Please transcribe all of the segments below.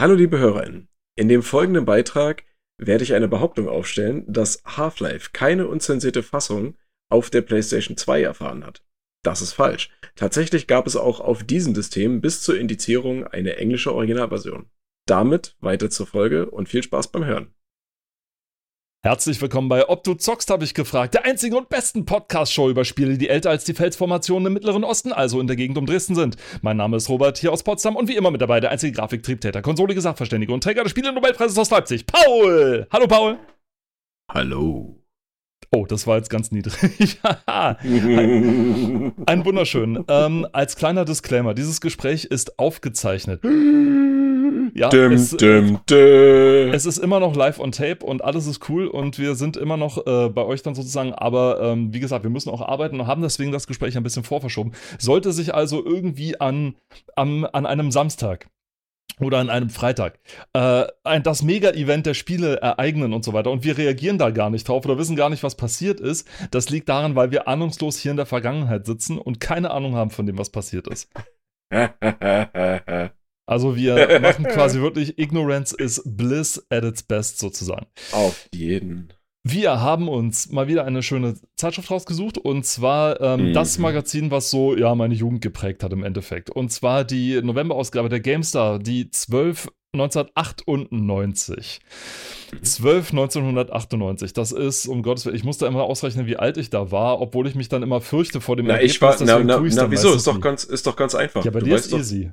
Hallo liebe HörerInnen. In dem folgenden Beitrag werde ich eine Behauptung aufstellen, dass Half-Life keine unzensierte Fassung auf der PlayStation 2 erfahren hat. Das ist falsch. Tatsächlich gab es auch auf diesem System bis zur Indizierung eine englische Originalversion. Damit weiter zur Folge und viel Spaß beim Hören. Herzlich willkommen bei Ob du zockst, habe ich gefragt. Der einzigen und besten Podcast-Show über Spiele, die älter als die Felsformationen im Mittleren Osten, also in der Gegend um Dresden sind. Mein Name ist Robert, hier aus Potsdam und wie immer mit dabei der einzige Grafiktriebtäter, konsolige Sachverständige und Träger des Spiele-Nobelpreises aus Leipzig, Paul! Hallo, Paul! Hallo. Oh, das war jetzt ganz niedrig. ein, ein wunderschön. Ähm, als kleiner Disclaimer, dieses Gespräch ist aufgezeichnet. Ja, Dim, es, dim, dim. es ist immer noch live on tape und alles ist cool und wir sind immer noch äh, bei euch dann sozusagen, aber ähm, wie gesagt, wir müssen auch arbeiten und haben deswegen das Gespräch ein bisschen vorverschoben. Sollte sich also irgendwie an, am, an einem Samstag oder an einem Freitag äh, ein, das Mega-Event der Spiele ereignen und so weiter und wir reagieren da gar nicht drauf oder wissen gar nicht, was passiert ist, das liegt daran, weil wir ahnungslos hier in der Vergangenheit sitzen und keine Ahnung haben von dem, was passiert ist. Also wir machen quasi wirklich Ignorance is Bliss at its best sozusagen. Auf jeden. Wir haben uns mal wieder eine schöne Zeitschrift rausgesucht und zwar ähm, Mhm. das Magazin, was so ja meine Jugend geprägt hat im Endeffekt. Und zwar die Novemberausgabe der GameStar, die 12 1998. Mhm. 12 1998. Das ist, um Gottes Willen, ich musste immer ausrechnen, wie alt ich da war, obwohl ich mich dann immer fürchte vor dem Na, ich war, na, na, na wieso? Ist doch ganz, ist doch ganz einfach. Ja, bei du dir ist doch, easy.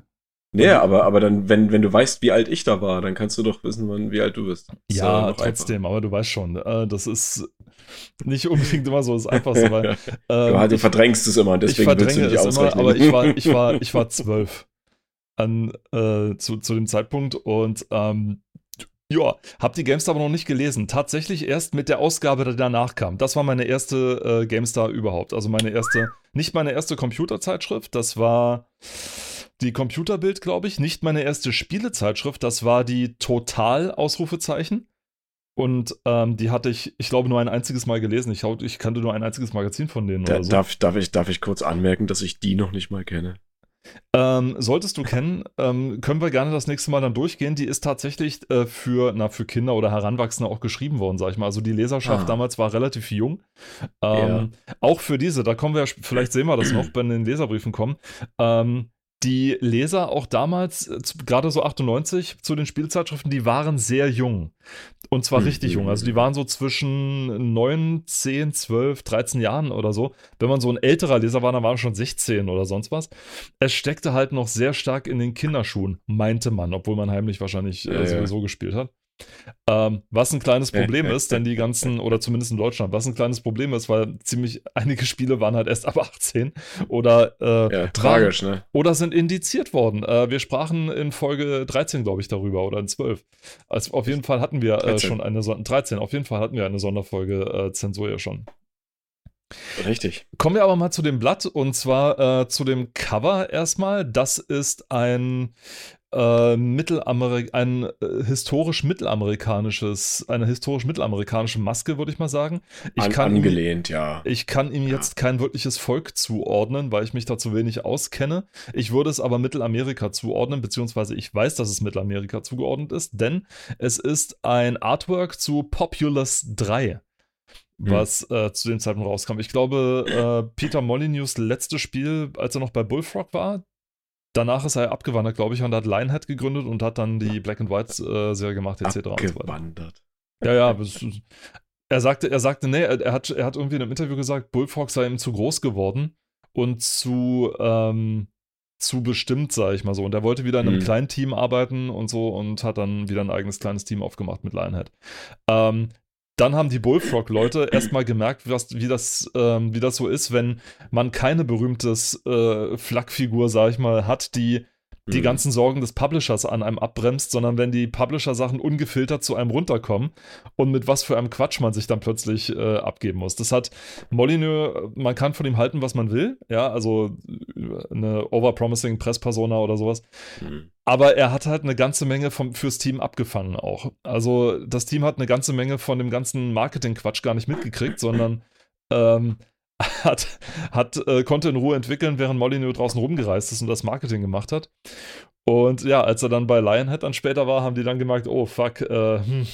Nee, aber, aber dann, wenn, wenn du weißt, wie alt ich da war, dann kannst du doch wissen, wann, wie alt du bist. Ist Ja, trotzdem, aber du weißt schon, äh, das ist nicht unbedingt immer so das Einfachste, weil ähm, du verdrängst es immer, deswegen willst du nicht es immer, ausrechnen. aber ich war, ich war, ich war zwölf an, äh, zu, zu dem Zeitpunkt und ähm, ja, hab die GameStar aber noch nicht gelesen. Tatsächlich erst mit der Ausgabe, die danach kam. Das war meine erste äh, GameStar überhaupt. Also meine erste, nicht meine erste Computerzeitschrift, das war die Computerbild, glaube ich. Nicht meine erste Spielezeitschrift, das war die Total-Ausrufezeichen. Und ähm, die hatte ich, ich glaube, nur ein einziges Mal gelesen. Ich, ich kannte nur ein einziges Magazin von denen da, so. darf, darf, ich, darf ich kurz anmerken, dass ich die noch nicht mal kenne? Ähm, solltest du kennen, ähm, können wir gerne das nächste Mal dann durchgehen. Die ist tatsächlich äh, für, na, für Kinder oder Heranwachsende auch geschrieben worden, sag ich mal. Also die Leserschaft Ah. damals war relativ jung. Ähm, Auch für diese, da kommen wir, vielleicht sehen wir das noch, wenn in den Leserbriefen kommen. Die Leser auch damals, äh, gerade so 98 zu den Spielzeitschriften, die waren sehr jung. Und zwar Mhm. richtig jung. Also die waren so zwischen 9, 10, 12, 13 Jahren oder so. Wenn man so ein älterer Leser war, dann waren schon 16 oder sonst was. Es steckte halt noch sehr stark in den Kinderschuhen, meinte man, obwohl man heimlich wahrscheinlich äh, Ja, ja. sowieso gespielt hat. Ähm, was ein kleines Problem ist, denn die ganzen, oder zumindest in Deutschland, was ein kleines Problem ist, weil ziemlich einige Spiele waren halt erst ab 18 oder, äh, Ja, tragisch, ne? oder sind indiziert worden. Äh, wir sprachen in Folge 13, glaube ich, darüber oder in 12. Also auf jeden Fall hatten wir äh, 13. schon eine Son 13, auf jeden Fall hatten wir eine Sonderfolge äh, Zensur ja schon. Richtig. Kommen wir aber mal zu dem Blatt und zwar äh, zu dem Cover erstmal. Das ist ein äh, Mittelamerik ein äh, historisch mittelamerikanisches, eine historisch mittelamerikanische Maske, würde ich mal sagen. Ich An, kann ihm, angelehnt, ja. ich kann ihm jetzt kein wirkliches Volk zuordnen, weil ich mich da zu wenig auskenne. Ich würde es aber Mittelamerika zuordnen, beziehungsweise ich weiß, dass es Mittelamerika zugeordnet ist, denn es ist ein Artwork zu Populous 3 was äh, zu dem Zeitpunkt rauskam. Ich glaube, äh, Peter Molyneux letztes Spiel, als er noch bei Bullfrog war, danach ist er abgewandert, glaube ich, und hat Lionhead gegründet und hat dann die Black and White äh, Serie gemacht, etc. Abgewandert. Ja, ja, das, er sagte, er sagte, nee, er, er hat, er hat irgendwie in einem Interview gesagt, Bullfrog sei ihm zu groß geworden und zu, ähm, zu bestimmt, sage ich mal so. Und er wollte wieder in einem Mhm. kleinen Team arbeiten und so und hat dann wieder ein eigenes kleines Team aufgemacht mit Lionhead. Ähm, dann haben die Bullfrog-Leute erstmal gemerkt, was, wie, das, ähm, wie das so ist, wenn man keine berühmtes äh, Flakfigur, sag ich mal, hat, die die Mhm. ganzen Sorgen des Publishers an einem abbremst, sondern wenn die Publisher-Sachen ungefiltert zu einem runterkommen und mit was für einem Quatsch man sich dann plötzlich äh, abgeben muss. Das hat Molyneux, man kann von ihm halten, was man will, ja, also äh, eine overpromising Presspersona oder sowas. Mhm. Aber er hat halt eine ganze Menge vom, fürs Team abgefangen auch. Also das Team hat eine ganze Menge von dem ganzen Marketing-Quatsch gar nicht mitgekriegt, sondern ähm, hat, hat, äh, konnte in Ruhe entwickeln, während Molyneux draußen rumgereist ist und das Marketing gemacht hat. Und ja, als er dann bei Lionhead dann später war, haben die dann gemerkt, oh fuck, äh, hm.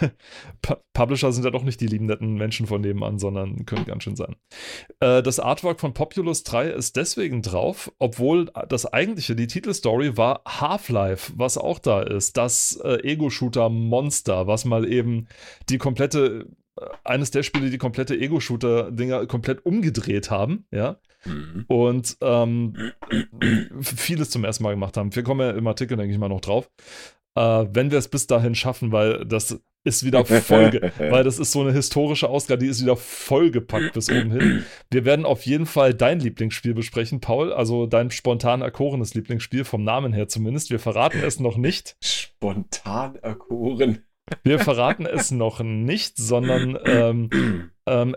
Publisher sind ja doch nicht die lieben netten Menschen von nebenan, sondern können ganz schön sein. Äh, das Artwork von Populous 3 ist deswegen drauf, obwohl das eigentliche, die Titelstory war Half-Life, was auch da ist. Das äh, Ego-Shooter-Monster, was mal eben die komplette eines der Spiele, die komplette Ego-Shooter-Dinger komplett umgedreht haben, ja. Mhm. Und ähm, vieles zum ersten Mal gemacht haben. Wir kommen ja im Artikel, denke ich mal, noch drauf. Äh, wenn wir es bis dahin schaffen, weil das ist wieder Folge, weil das ist so eine historische Ausgabe, die ist wieder vollgepackt bis oben hin. Wir werden auf jeden Fall dein Lieblingsspiel besprechen, Paul, also dein spontan erkorenes Lieblingsspiel, vom Namen her zumindest. Wir verraten es noch nicht. Spontan erkoren. Wir verraten es noch nicht, sondern ähm, ähm,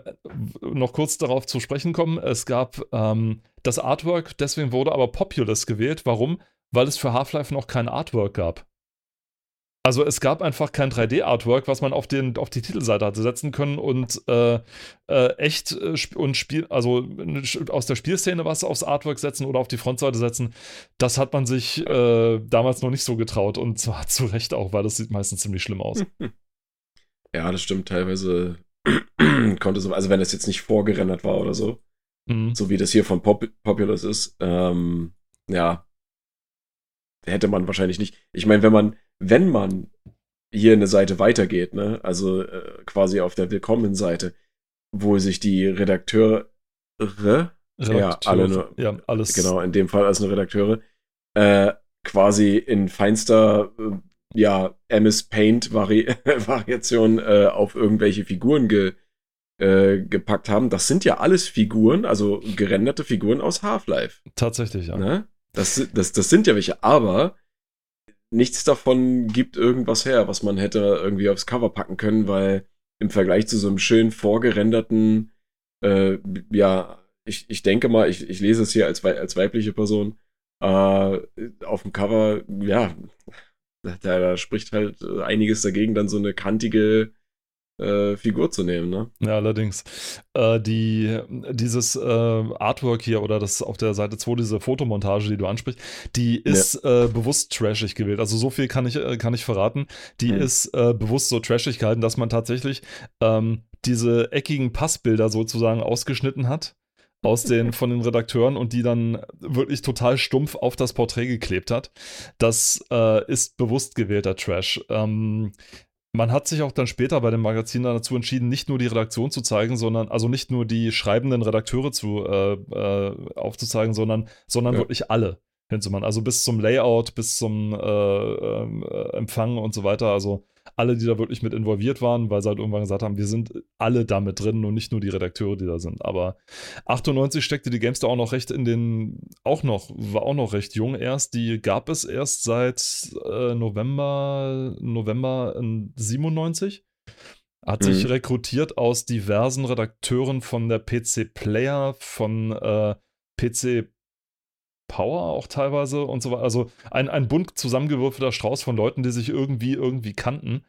noch kurz darauf zu sprechen kommen. Es gab ähm, das Artwork, deswegen wurde aber Populous gewählt. Warum? Weil es für Half-Life noch kein Artwork gab. Also es gab einfach kein 3D-Artwork, was man auf, den, auf die Titelseite hatte setzen können und äh, äh, echt äh, und Spiel, also aus der Spielszene was aufs Artwork setzen oder auf die Frontseite setzen. Das hat man sich äh, damals noch nicht so getraut und zwar zu Recht auch, weil das sieht meistens ziemlich schlimm aus. Ja, das stimmt. Teilweise konnte so, also wenn das jetzt nicht vorgerendert war oder so, mhm. so wie das hier von Pop Populous ist, ähm, ja, hätte man wahrscheinlich nicht. Ich meine, wenn man wenn man hier eine Seite weitergeht, ne, also äh, quasi auf der Willkommen-Seite, wo sich die Redakteure, Redakteur, ja, alle nur, ja, alles. Genau, in dem Fall als eine Redakteure, äh, quasi in feinster, äh, ja, MS Paint Vari Variation äh, auf irgendwelche Figuren ge äh, gepackt haben. Das sind ja alles Figuren, also gerenderte Figuren aus Half-Life. Tatsächlich, ja. Ne? Das, das, das sind ja welche, aber nichts davon gibt irgendwas her, was man hätte irgendwie aufs Cover packen können, weil im Vergleich zu so einem schön vorgerenderten, äh, ja, ich, ich denke mal, ich, ich lese es hier als, als weibliche Person, äh, auf dem Cover, ja, da, da spricht halt einiges dagegen, dann so eine kantige äh, Figur zu nehmen, ne? Ja, allerdings. Äh, die, dieses äh, Artwork hier oder das auf der Seite 2, diese Fotomontage, die du ansprichst, die ist ja. Äh, bewusst trashig gewählt. Also so viel kann ich, äh, kann ich verraten. Die mhm. ist äh, bewusst so trashig gehalten, dass man tatsächlich ähm, diese eckigen Passbilder sozusagen ausgeschnitten hat aus den von den Redakteuren und die dann wirklich total stumpf auf das Porträt geklebt hat. Das äh, ist bewusst gewählter Trash. Ähm, man hat sich auch dann später bei dem Magazin dazu entschieden, nicht nur die Redaktion zu zeigen, sondern also nicht nur die schreibenden Redakteure zu äh, äh, aufzuzeigen, sondern, sondern ja. wirklich alle hinzumachen. Also bis zum Layout, bis zum äh, ähm, äh, Empfang und so weiter. Also alle, die da wirklich mit involviert waren, weil sie halt irgendwann gesagt haben, wir sind alle da mit drin und nicht nur die Redakteure, die da sind. Aber 98 steckte die Gamestar auch noch recht in den, auch noch, war auch noch recht jung erst. Die gab es erst seit äh, November, November 97. Hat mhm. sich rekrutiert aus diversen Redakteuren von der PC Player, von äh, PC Power auch teilweise und so weiter. Also ein, ein bunt zusammengewürfelter Strauß von Leuten, die sich irgendwie, irgendwie kannten.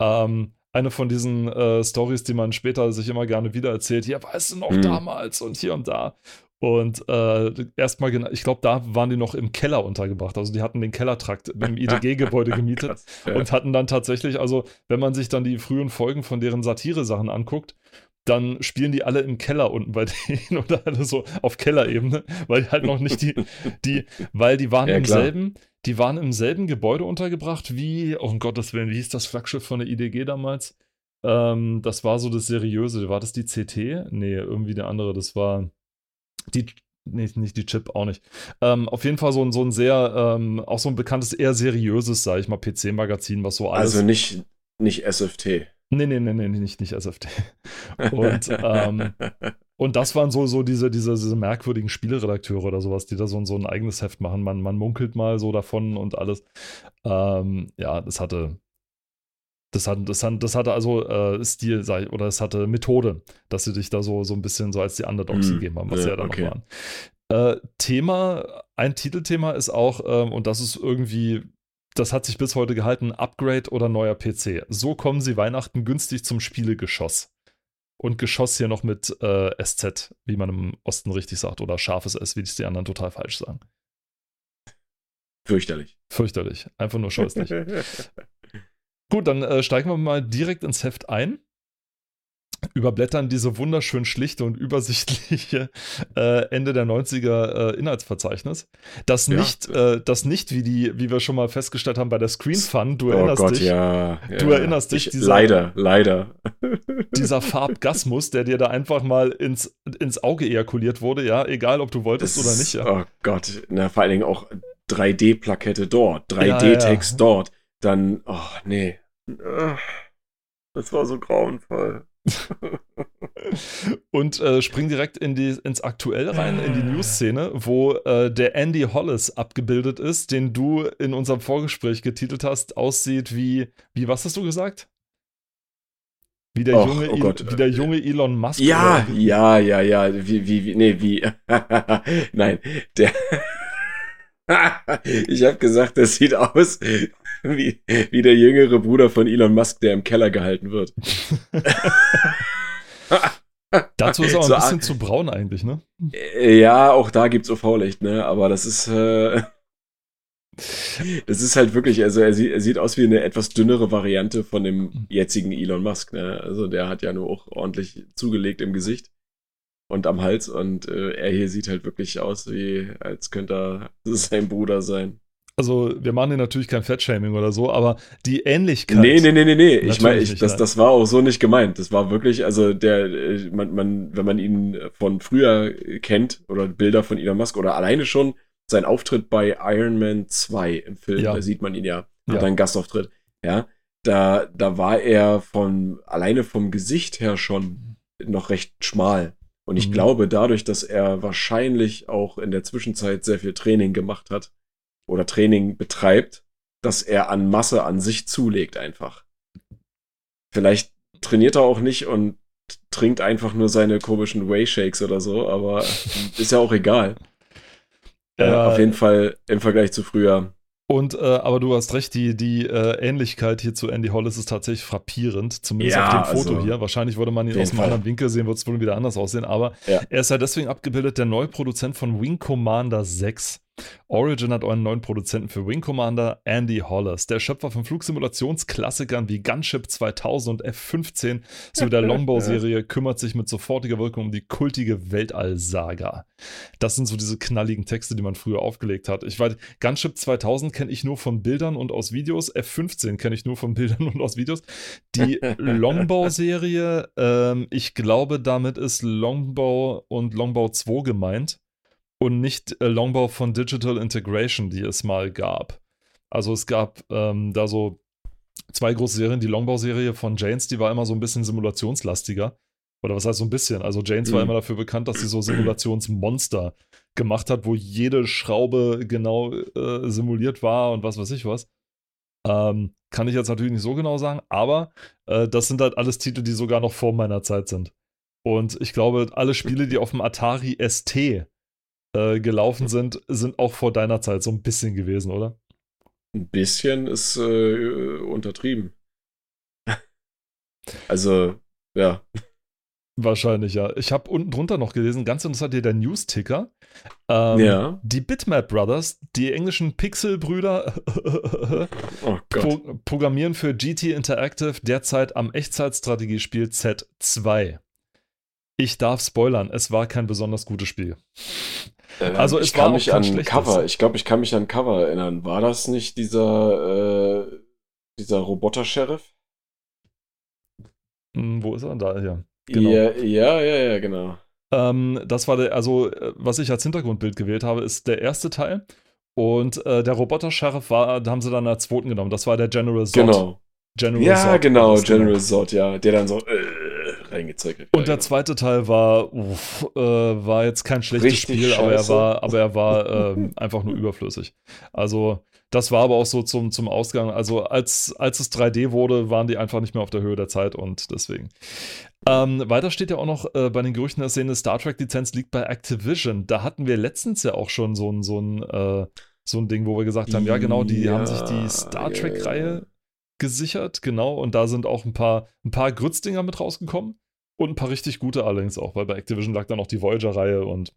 Ähm, eine von diesen äh, Stories, die man später sich immer gerne wieder erzählt, ja, weißt du noch mhm. damals und hier und da. Und äh, erstmal, ich glaube, da waren die noch im Keller untergebracht. Also die hatten den Kellertrakt im IDG-Gebäude gemietet Krass, ja. und hatten dann tatsächlich, also wenn man sich dann die frühen Folgen von deren Satire-Sachen anguckt, dann spielen die alle im Keller unten bei denen oder alle so auf Kellerebene, weil die halt noch nicht die, die, weil die waren ja, im klar. selben, die waren im selben Gebäude untergebracht wie, oh um Gottes Willen, wie hieß das Flaggschiff von der IDG damals? Ähm, das war so das Seriöse. War das die CT? Nee, irgendwie der andere. Das war die, nee, nicht die Chip, auch nicht. Ähm, auf jeden Fall so ein, so ein sehr, ähm, auch so ein bekanntes, eher seriöses, sag ich mal, PC-Magazin, was so alles. Also nicht, nicht SFT. Nee, nee, nee, nee, nicht, nicht SFT. Und, ähm, und das waren so, so diese, diese, diese merkwürdigen Spieleredakteure oder sowas, die da so, so ein eigenes Heft machen. Man, man munkelt mal so davon und alles. Ähm, ja, das hatte. Das, hat, das, hat, das hatte also äh, Stil, ich, oder es hatte Methode, dass sie dich da so, so ein bisschen so als die Underdogs mm, gegeben haben, was ja, sie ja dann okay. noch waren. Äh, Thema, ein Titelthema ist auch, ähm, und das ist irgendwie das hat sich bis heute gehalten, Upgrade oder neuer PC. So kommen sie Weihnachten günstig zum Spielegeschoss. Und Geschoss hier noch mit äh, SZ, wie man im Osten richtig sagt, oder scharfes S, wie es die anderen total falsch sagen. fürchterlich. Fürchterlich. Einfach nur scheußlich. Gut, dann äh, steigen wir mal direkt ins Heft ein überblättern diese wunderschön schlichte und übersichtliche äh, Ende der 90er äh, Inhaltsverzeichnis. Das ja. nicht, äh, das nicht, wie die, wie wir schon mal festgestellt haben bei der Screen Fun, du oh erinnerst Gott, dich. Ja, du ja. erinnerst dich, ich, dieser, leider, leider. dieser Farbgasmus, der dir da einfach mal ins, ins Auge ejakuliert wurde, ja, egal ob du wolltest das, oder nicht. Ja. Oh Gott, na, vor allen Dingen auch 3D-Plakette dort, 3D-Text dort, dann, oh nee. Das war so grauenvoll. und äh, spring direkt in die, ins Aktuelle rein, in die News-Szene, wo äh, der Andy Hollis abgebildet ist, den du in unserem Vorgespräch getitelt hast, aussieht wie, wie was hast du gesagt? Wie der, Och, junge, oh wie der junge Elon Musk. Ja, ja, ja, ja. Wie, wie, wie, nee, wie. Nein, der. ich habe gesagt, das sieht aus wie, wie der jüngere Bruder von Elon Musk, der im Keller gehalten wird. Dazu ist er auch ein so, bisschen zu braun eigentlich, ne? Äh, ja, auch da gibt's UV-Licht, ne? Aber das ist, äh, das ist halt wirklich, also er, sieht, er sieht aus wie eine etwas dünnere Variante von dem jetzigen Elon Musk, ne? Also der hat ja nur auch ordentlich zugelegt im Gesicht und am Hals und äh, er hier sieht halt wirklich aus wie, als könnte er sein Bruder sein. Also, wir machen hier natürlich kein Fettshaming oder so, aber die Ähnlichkeit. Nee, nee, nee, nee, nee. Ich meine, ich, das, das war auch so nicht gemeint. Das war wirklich, also der, äh, man, man, wenn man ihn von früher kennt oder Bilder von Elon Musk oder alleine schon sein Auftritt bei Iron Man 2 im Film, ja. da sieht man ihn ja, hat ja. einen Gastauftritt. Ja, da, da war er von, alleine vom Gesicht her schon noch recht schmal. Und ich mhm. glaube, dadurch, dass er wahrscheinlich auch in der Zwischenzeit sehr viel Training gemacht hat oder Training betreibt, dass er an Masse an sich zulegt einfach. Vielleicht trainiert er auch nicht und trinkt einfach nur seine komischen Whey-Shakes oder so, aber ist ja auch egal. Äh, auf jeden Fall im Vergleich zu früher und äh, aber du hast recht, die, die äh, Ähnlichkeit hier zu Andy Hollis ist tatsächlich frappierend, zumindest ja, auf dem Foto also, hier. Wahrscheinlich würde man ihn aus einem anderen Winkel sehen, wird es wohl wieder anders aussehen, aber ja. er ist ja deswegen abgebildet, der neue Produzent von Wing Commander 6. Origin hat einen neuen Produzenten für Wing Commander, Andy Hollis. Der Schöpfer von Flugsimulationsklassikern wie Gunship 2000 und F-15 sowie der Longbow-Serie kümmert sich mit sofortiger Wirkung um die kultige Weltall-Saga. Das sind so diese knalligen Texte, die man früher aufgelegt hat. Ich weiß, Gunship 2000 kenne ich nur von Bildern und aus Videos. F-15 kenne ich nur von Bildern und aus Videos. Die Longbow-Serie, ähm, ich glaube, damit ist Longbow und Longbow 2 gemeint und nicht äh, Longbow von Digital Integration, die es mal gab. Also es gab ähm, da so zwei große Serien. Die Longbow-Serie von Janes, die war immer so ein bisschen simulationslastiger. Oder was heißt so ein bisschen? Also Janes mhm. war immer dafür bekannt, dass sie so Simulationsmonster gemacht hat, wo jede Schraube genau äh, simuliert war und was weiß ich was. Ähm, kann ich jetzt natürlich nicht so genau sagen, aber äh, das sind halt alles Titel, die sogar noch vor meiner Zeit sind. Und ich glaube, alle Spiele, die auf dem Atari ST äh, gelaufen sind, sind auch vor deiner Zeit so ein bisschen gewesen, oder? Ein bisschen ist äh, untertrieben. also, ja. Wahrscheinlich, ja. Ich habe unten drunter noch gelesen, ganz interessant hier der News-Ticker. Ähm, ja. Die Bitmap Brothers, die englischen Pixel-Brüder, oh pro programmieren für GT Interactive derzeit am Echtzeitstrategiespiel Z2. Ich darf spoilern, es war kein besonders gutes Spiel. Äh, also es ich kann mich an Cover, ich glaube, ich kann mich an Cover erinnern. War das nicht dieser, äh, dieser Roboter-Sheriff? Hm, wo ist er? Da, ja. Genau. Ja, ja, ja, ja, genau. Ähm, das war der, also, äh, was ich als Hintergrundbild gewählt habe, ist der erste Teil. Und äh, der Roboter-Sheriff war, da haben sie dann als zweiten genommen. Das war der General Zod. Genau. General ja, Zod, genau, General Zod, ja. Der dann so, äh, reingezirkelt. Und der zweite Teil war, uff, äh, war jetzt kein schlechtes Richtig Spiel, aber er war, aber er war ähm, einfach nur überflüssig. Also, das war aber auch so zum, zum Ausgang. Also, als, als es 3D wurde, waren die einfach nicht mehr auf der Höhe der Zeit und deswegen. Ähm, weiter steht ja auch noch äh, bei den Gerüchten der Szene, Star Trek-Lizenz liegt bei Activision. Da hatten wir letztens ja auch schon so ein, so ein, äh, so ein Ding, wo wir gesagt haben, ja genau, die ja, haben sich die Star Trek-Reihe ja gesichert, genau. Und da sind auch ein paar, ein paar Grützdinger mit rausgekommen. Und ein paar richtig gute allerdings auch, weil bei Activision lag dann auch die Voyager-Reihe und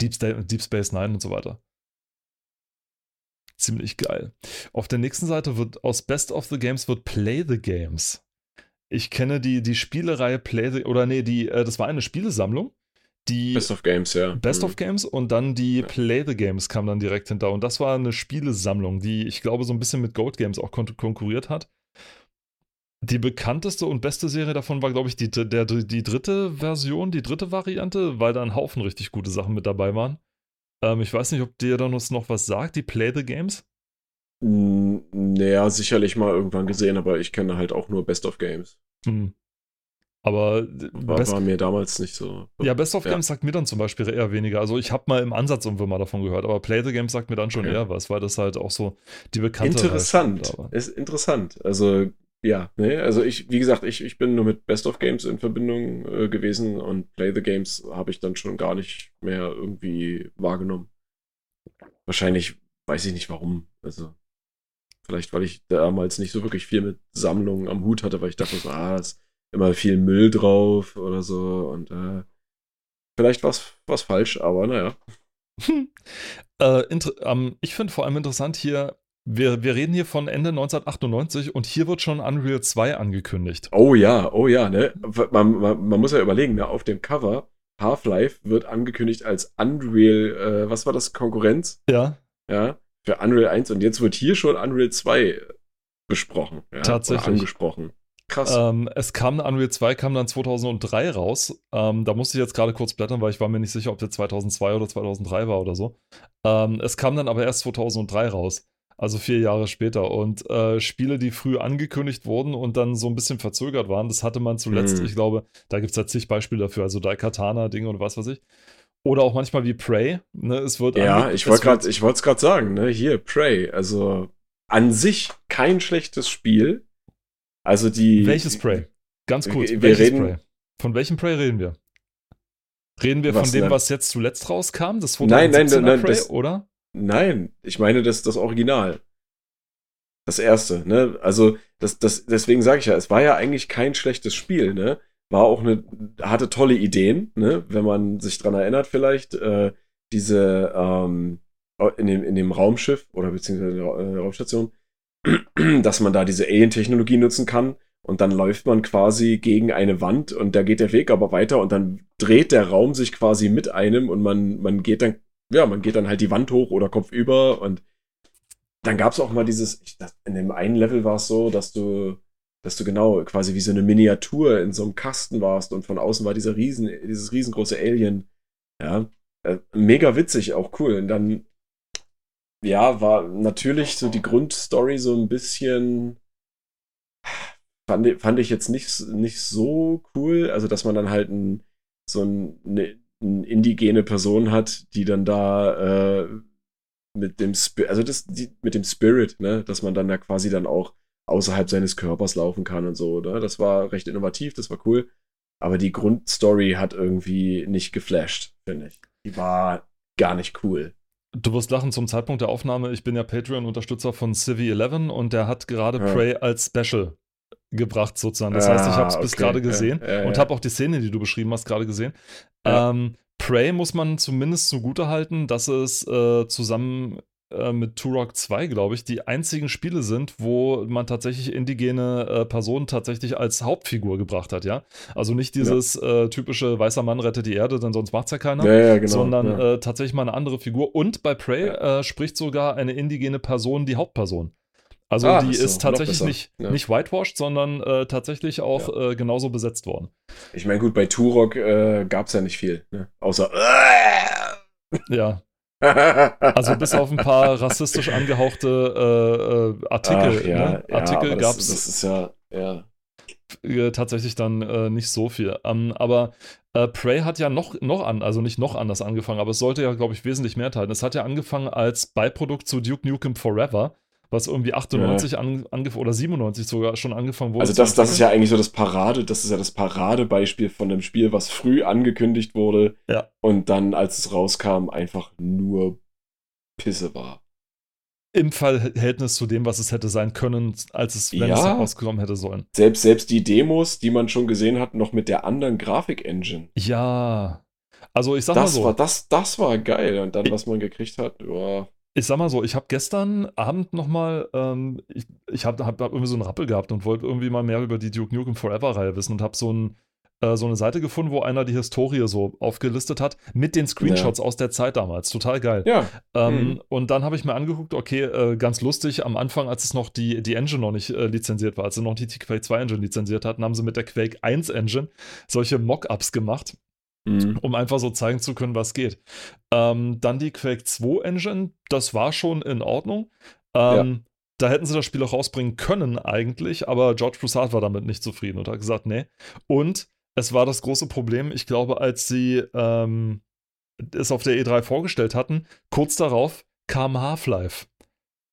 Deep, Deep, Space Nine und so weiter. Ziemlich geil. Auf der nächsten Seite wird aus Best of the Games wird Play the Games. Ich kenne die, die Spielereihe Play the, oder nee, die, äh, das war eine Spielesammlung. Die Best of Games, ja. Best Mhm. of Games und dann die. Play the Games kam dann direkt hinter. Und das war eine Spielesammlung, die ich glaube so ein bisschen mit Goat Games auch kon konkurriert hat. Die bekannteste und beste Serie davon war, glaube ich, die, der, die dritte Version, die dritte Variante, weil da ein Haufen richtig gute Sachen mit dabei waren. Ähm, ich weiß nicht, ob dir da noch was sagt, die Play the Games. N- Naja, sicherlich mal irgendwann gesehen, aber ich kenne halt auch nur Best of Games. Hm. Aber War, Best, war mir damals nicht so. ja, Best of Ja. Games sagt mir dann zum Beispiel eher weniger. Also ich habe mal im Ansatz irgendwo mal davon gehört, aber Play the Games sagt mir dann schon Okay. eher was, weil das halt auch so die bekannte Interessant. Ist interessant. Also, ja, ne, also ich, wie gesagt, ich, ich bin nur mit Best of Games in Verbindung äh, gewesen und Play the Games habe ich dann schon gar nicht mehr irgendwie wahrgenommen. Wahrscheinlich weiß ich nicht warum. Also, vielleicht, weil ich damals nicht so wirklich viel mit Sammlungen am Hut hatte, weil ich dachte so, ah, ist immer viel Müll drauf oder so und äh, vielleicht was was falsch, aber naja. Äh, ähm, ich finde vor allem interessant hier, wir, wir reden hier von Ende 1998 und hier wird schon Unreal 2 angekündigt. Oh ja, oh ja, ne? Man, man, man muss ja überlegen, ne? Auf dem Cover Half-Life wird angekündigt als Unreal, äh, was war das, Konkurrenz? Ja, Ja, für Unreal 1 und jetzt wird hier schon Unreal 2 besprochen. Ja? Tatsächlich. Oder angesprochen. Krass. ähm, es kam, Unreal 2 kam dann 2003 raus. Ähm, da musste ich jetzt gerade kurz blättern, weil ich war mir nicht sicher, ob der 2002 oder 2003 war oder so. Ähm, es kam dann aber erst 2003 raus. Also vier Jahre später. Und äh, Spiele, die früh angekündigt wurden und dann so ein bisschen verzögert waren, das hatte man zuletzt, Mhm. ich glaube, da gibt es ja zig Beispiele dafür, also Daikatana-Dinge und was weiß ich. Oder auch manchmal wie Prey. Ne? Es wird ja, ich wollte es gerade sagen, ne? Hier, Prey. Also an sich kein schlechtes Spiel. Also die. Welches Prey? Ganz kurz, Wir welches reden- Prey? Von welchem Prey reden wir? Reden wir Was von dem, denn? was jetzt zuletzt rauskam? Das Nein, nein, 2017er nein, Prey, das- oder? Nein, ich meine das, das Original. Das erste, ne? Also, das, das, deswegen sage ich ja, es war ja eigentlich kein schlechtes Spiel, ne? War auch eine, hatte tolle Ideen, ne? Wenn man sich dran erinnert, vielleicht, äh, diese, ähm, in dem, in dem Raumschiff oder beziehungsweise in der äh, Raumstation, dass man da diese Alien-Technologie nutzen kann und dann läuft man quasi gegen eine Wand und da geht der Weg aber weiter und dann dreht der Raum sich quasi mit einem und man, man geht dann ja, man geht dann halt die Wand hoch oder Kopf über und dann gab es auch mal dieses, ich, das, in dem einen Level war es so, dass du, dass du genau quasi wie so eine Miniatur in so einem Kasten warst und von außen war dieser riesen, dieses riesengroße Alien. Ja, äh, mega witzig, auch cool. Und dann, ja, war natürlich so die Grundstory so ein bisschen, fand, ich- fand ich jetzt nicht, nicht so cool. Also, dass man dann halt ein, so ein, eine, eine indigene Person hat, die dann da äh, mit dem Spirit, also das, die, mit dem Spirit, ne, dass man dann da quasi dann auch außerhalb seines Körpers laufen kann und so, ne? Das war recht innovativ, das war cool. Aber die Grundstory hat irgendwie nicht geflasht, finde ich. Die war gar nicht cool. Du wirst lachen zum Zeitpunkt der Aufnahme. Ich bin ja Patreon-Unterstützer von Civi11 und der hat gerade Ja. Prey als Special gebracht, sozusagen. Das heißt, ich habe es Ah, bis okay. gerade Ja, gesehen ja, und ja. habe auch die Szene, die du beschrieben hast, gerade gesehen. Ja. Ähm, Prey muss man zumindest zugutehalten, dass es äh, zusammen äh, mit Turok 2, glaube ich, die einzigen Spiele sind, wo man tatsächlich indigene äh, Personen tatsächlich als Hauptfigur gebracht hat, ja. Also nicht dieses äh, typische weißer Mann rettet die Erde, denn sonst macht's ja keiner Ja, ja, genau. sondern ja. äh, tatsächlich mal eine andere Figur. Und bei Prey äh, spricht sogar eine indigene Person die Hauptperson. Also Ah, die ist so, ist tatsächlich nicht, Ja. nicht whitewashed, sondern äh, tatsächlich auch äh, genauso besetzt worden. ich meine, gut, bei Turok äh, gab es ja nicht viel, ne? Außer. Ja, also bis auf ein paar rassistisch angehauchte äh, äh, Artikel, Ach, ja, ne? ja, Artikel gab es das ist ja, ja. äh, tatsächlich dann äh, nicht so viel. Ähm, aber äh, Prey hat ja noch, noch an, also nicht noch anders angefangen, aber es sollte ja, glaube ich, wesentlich mehr teilen. Es hat ja angefangen als Beiprodukt zu Duke Nukem Forever, was irgendwie 98 an, angef oder 97 sogar schon angefangen wurde. Also das, das ist ja eigentlich so das Parade, das ist ja das Paradebeispiel von einem Spiel, was früh angekündigt wurde Ja. und dann, als es rauskam, einfach nur Pisse war. im Verhältnis zu dem, was es hätte sein können, als es, wenn es Ja. rausgekommen hätte sollen. Selbst, selbst die Demos, die man schon gesehen hat, noch mit der anderen Grafik-Engine. Ja. Also ich sag Das mal so. war, das, das war geil. Und dann, was man gekriegt hat, ja. Ich sag mal so, ich habe gestern Abend nochmal, ähm, ich, ich habe hab, hab irgendwie so einen Rappel gehabt und wollte irgendwie mal mehr über die Duke Nukem Forever-Reihe wissen und habe so, ein, äh, so eine Seite gefunden, wo einer die Historie so aufgelistet hat mit den Screenshots ja. aus der Zeit damals. Total geil. Ja. Ähm, mhm. Und dann habe ich mir angeguckt, okay, äh, ganz lustig, am Anfang, als es noch die, die Engine noch nicht äh, lizenziert war, als sie noch die Quake 2 Engine lizenziert hatten, haben sie mit der Quake 1 Engine solche Mockups gemacht mhm. um einfach so zeigen zu können, was geht. Ähm, dann die Quake 2 Engine, das war schon in Ordnung. Ähm, ja. Da hätten sie das Spiel auch rausbringen können eigentlich, aber George Broussard war damit nicht zufrieden und hat gesagt, nee. Und es war das große Problem, ich glaube, als sie ähm, es auf der E3 vorgestellt hatten, kurz darauf kam Half-Life.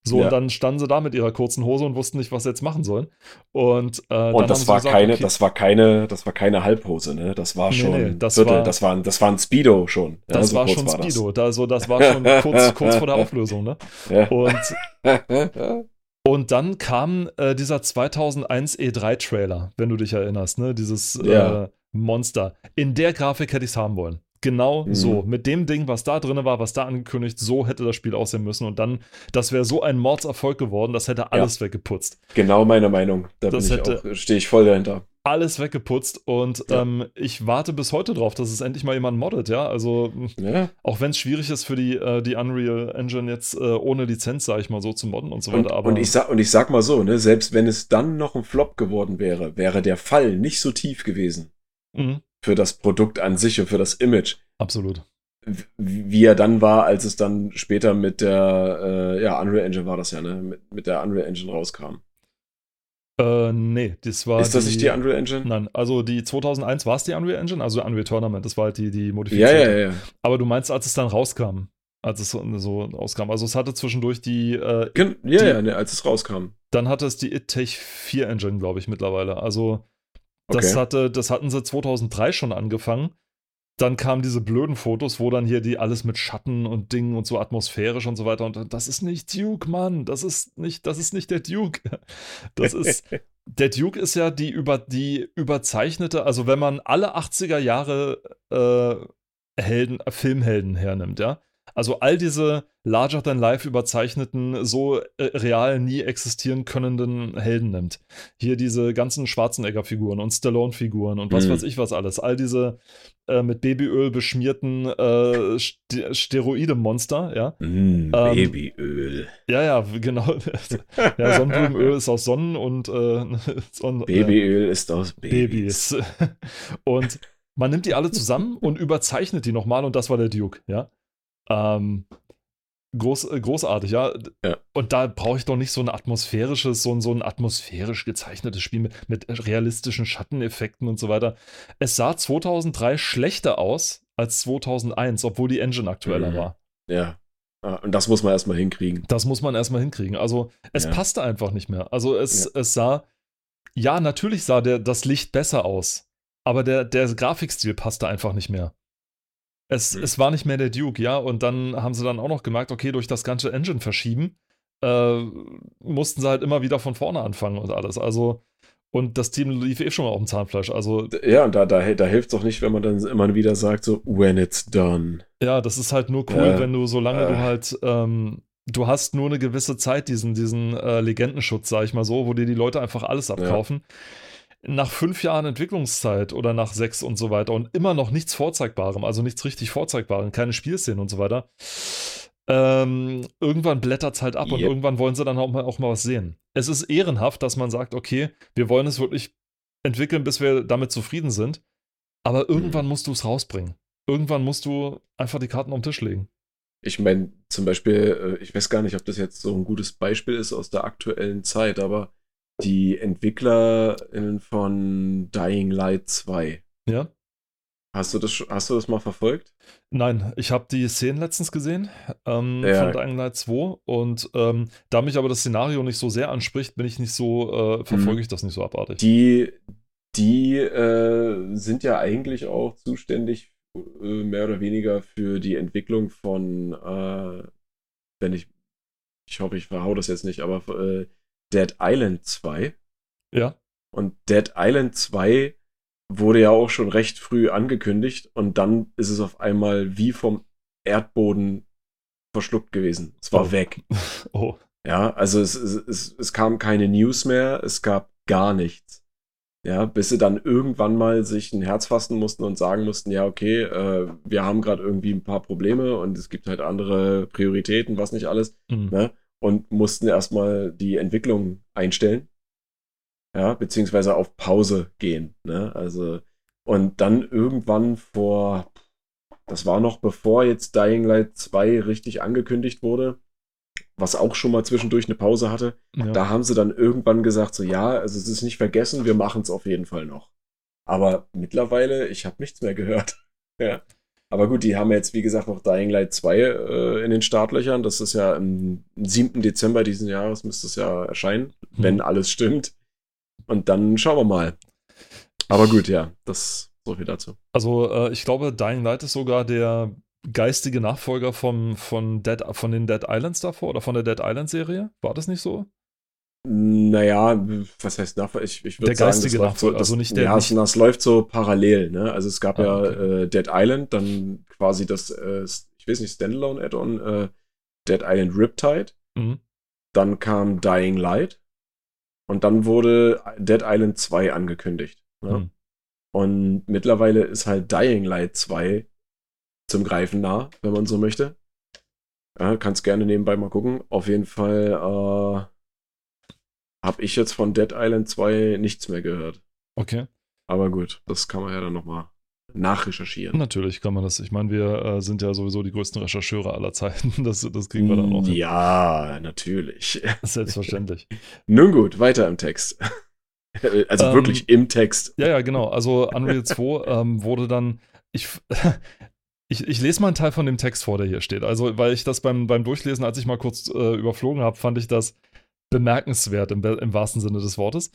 So, ja. und dann standen sie da mit ihrer kurzen Hose und wussten nicht, was sie jetzt machen sollen. Und, äh, und das war gesagt, keine, okay, das war keine, das war keine Halbhose, ne? Das war schon nee, das Viertel, war, das war, das war ein Speedo schon. Ja, das so war schon war Speedo, das. Also das war schon kurz, kurz vor der Auflösung, ne? Ja. Und, und dann kam äh, dieser 2001 E3-Trailer, wenn du dich erinnerst, ne? Dieses äh, Monster. In der Grafik hätte ich es haben wollen. Genau mhm. so. Mit dem Ding, was da drin war, was da angekündigt, so hätte das Spiel aussehen müssen. Und dann, das wäre so ein Mordserfolg geworden, das hätte alles ja. weggeputzt. Genau meine Meinung. Da stehe ich voll dahinter. Alles weggeputzt und ja. ähm, ich warte bis heute drauf, dass es endlich mal jemand moddet, ja. Also, ja. auch wenn es schwierig ist für die, äh, die Unreal Engine jetzt äh, ohne Lizenz, sage ich mal so, zu modden und so weiter. Und, aber und, ich sag, und ich sag mal so, ne, selbst wenn es dann noch ein Flop geworden wäre, wäre der Fall nicht so tief gewesen. Mhm für das Produkt an sich und für das Image. Absolut. Wie er dann war, als es dann später mit der, äh, ja, Unreal Engine war das ja, ne? Mit, mit der Unreal Engine rauskam. Äh, nee, das war. Ist das die, nicht die Unreal Engine? Nein, also die 2001 war es die Unreal Engine, also Unreal Tournament, das war halt die, die modifizierte. Ja, ja, ja. Aber du meinst, als es dann rauskam, als es so, rauskam. Also es hatte zwischendurch die. Äh, ja, die, ja, ne, als es rauskam. Dann hatte es die It-Tech 4 Engine, glaube ich, mittlerweile. Also das, okay. hatte, das hatten sie 2003 schon angefangen. Dann kamen diese blöden Fotos, wo dann hier die alles mit Schatten und Dingen und so atmosphärisch und so weiter. Und das ist nicht Duke, Mann. Das ist nicht, das ist nicht der Duke. Das ist. der Duke ist ja die über die überzeichnete, also wenn man alle 80er Jahre äh, Helden, Filmhelden hernimmt, ja, also all diese larger-than-life überzeichneten, so äh, real nie existieren könnenden Helden nimmt. Hier diese ganzen Schwarzenegger-Figuren und Stallone-Figuren und was mhm. weiß ich was alles. All diese äh, mit Babyöl beschmierten äh, St Steroide-Monster, ja. Mm, ähm, Babyöl. Ja, ja, genau. ja, Sonnenblumenöl ist aus Sonnen und äh, Sonnen, Babyöl ist aus Babys. Babys. und man nimmt die alle zusammen und überzeichnet die nochmal und das war der Duke, ja. Ähm, groß, äh, großartig, ja. ja. Und da brauche ich doch nicht so ein atmosphärisches, so ein, so ein atmosphärisch gezeichnetes Spiel mit, mit realistischen Schatteneffekten und so weiter. Es sah 2003 schlechter aus als 2001, obwohl die Engine aktueller mhm. war. Ja. Ah, und das muss man erstmal hinkriegen. Das muss man erstmal hinkriegen. Also, es ja. passte einfach nicht mehr. Also, es, ja. es sah, ja, natürlich sah der, das Licht besser aus, aber der, der Grafikstil passte einfach nicht mehr. Es, mhm. es war nicht mehr der Duke, ja, und dann haben sie dann auch noch gemerkt, okay, durch das ganze Engine verschieben, äh, mussten sie halt immer wieder von vorne anfangen und alles. Also, und das Team lief eh schon mal auf dem Zahnfleisch. Also, ja, und da, da, da hilft es auch nicht, wenn man dann immer wieder sagt, so, when it's done. Ja, das ist halt nur cool, äh, wenn du, solange äh. du halt, ähm, du hast nur eine gewisse Zeit, diesen, diesen äh, Legendenschutz, sag ich mal so, wo dir die Leute einfach alles abkaufen. Ja nach fünf Jahren Entwicklungszeit oder nach sechs und so weiter und immer noch nichts Vorzeigbarem, also nichts richtig Vorzeigbarem, keine Spielszenen und so weiter. Ähm, irgendwann blättert es halt ab yep. und irgendwann wollen sie dann auch mal, auch mal was sehen. Es ist ehrenhaft, dass man sagt, okay, wir wollen es wirklich entwickeln, bis wir damit zufrieden sind, aber irgendwann mhm. musst du es rausbringen. Irgendwann musst du einfach die Karten auf den Tisch legen. Ich meine, zum Beispiel, äh, ich weiß gar nicht, ob das jetzt so ein gutes Beispiel ist aus der aktuellen Zeit, aber die EntwicklerInnen von Dying Light 2. Ja. Hast du das, hast du das mal verfolgt? Nein, ich habe die Szenen letztens gesehen ähm, ja. von Dying Light 2 und ähm, da mich aber das Szenario nicht so sehr anspricht, bin ich nicht so, äh, verfolge mhm. ich das nicht so abartig. Die, die äh, sind ja eigentlich auch zuständig, äh, mehr oder weniger für die Entwicklung von, äh, wenn ich, ich hoffe, ich verhau das jetzt nicht, aber äh, Dead Island 2. Ja. Und Dead Island 2 wurde ja auch schon recht früh angekündigt und dann ist es auf einmal wie vom Erdboden verschluckt gewesen. Es war Oh. weg. Oh. Ja, also es, es, es, kam keine News mehr, es gab gar nichts. Ja, bis sie dann irgendwann mal sich ein Herz fassen mussten und sagen mussten, ja, okay, äh, wir haben gerade irgendwie ein paar Probleme und es gibt halt andere Prioritäten, was nicht alles, Mhm. ne? Und mussten erstmal die Entwicklung einstellen. Ja, beziehungsweise auf Pause gehen, ne? Also, und dann irgendwann vor, das war noch bevor jetzt Dying Light 2 richtig angekündigt wurde, was auch schon mal zwischendurch eine Pause hatte, Ja. da haben sie dann irgendwann gesagt, so ja, also es ist nicht vergessen, wir machen es auf jeden Fall noch. Aber mittlerweile, ich habe nichts mehr gehört. ja. Aber gut, die haben jetzt, wie gesagt, noch Dying Light 2 äh, in den Startlöchern. Das ist ja am 7. Dezember diesen Jahres müsste es ja erscheinen, Hm. wenn alles stimmt. Und dann schauen wir mal. Aber gut, ja, das so viel dazu. Also, äh, ich glaube, Dying Light ist sogar der geistige Nachfolger vom, von, Dead, von den Dead Islands davor oder von der Dead Island Serie. War das nicht so? Naja, was heißt Nachfolger? Ich, ich würde sagen, das läuft so, das, also nicht der- Ja, nicht- das läuft so parallel, ne? Also es gab Ah, ja okay. äh, Dead Island, dann quasi das, äh, ich weiß nicht, Standalone-Add-on, äh, Dead Island Riptide, Mhm. dann kam Dying Light und dann wurde Dead Island 2 angekündigt. Ne? Mhm. Und mittlerweile ist halt Dying Light 2 zum Greifen nah, wenn man so möchte. Ja, kannst gerne nebenbei mal gucken. Auf jeden Fall äh, habe ich jetzt von Dead Island 2 nichts mehr gehört. Okay. Aber gut, das kann man ja dann nochmal nachrecherchieren. Natürlich kann man das. Ich meine, wir äh, sind ja sowieso die größten Rechercheure aller Zeiten. Das, das kriegen wir dann auch. hin. Ja, natürlich. Selbstverständlich. Nun gut, weiter im Text. Also Ähm, wirklich im Text. Ja, ja, genau. Also Unreal 2 ähm, wurde dann. Ich, ich, ich lese mal einen Teil von dem Text vor, der hier steht. Also, weil ich das beim, beim Durchlesen, als ich mal kurz äh, überflogen habe, fand ich das bemerkenswert im, im wahrsten Sinne des Wortes.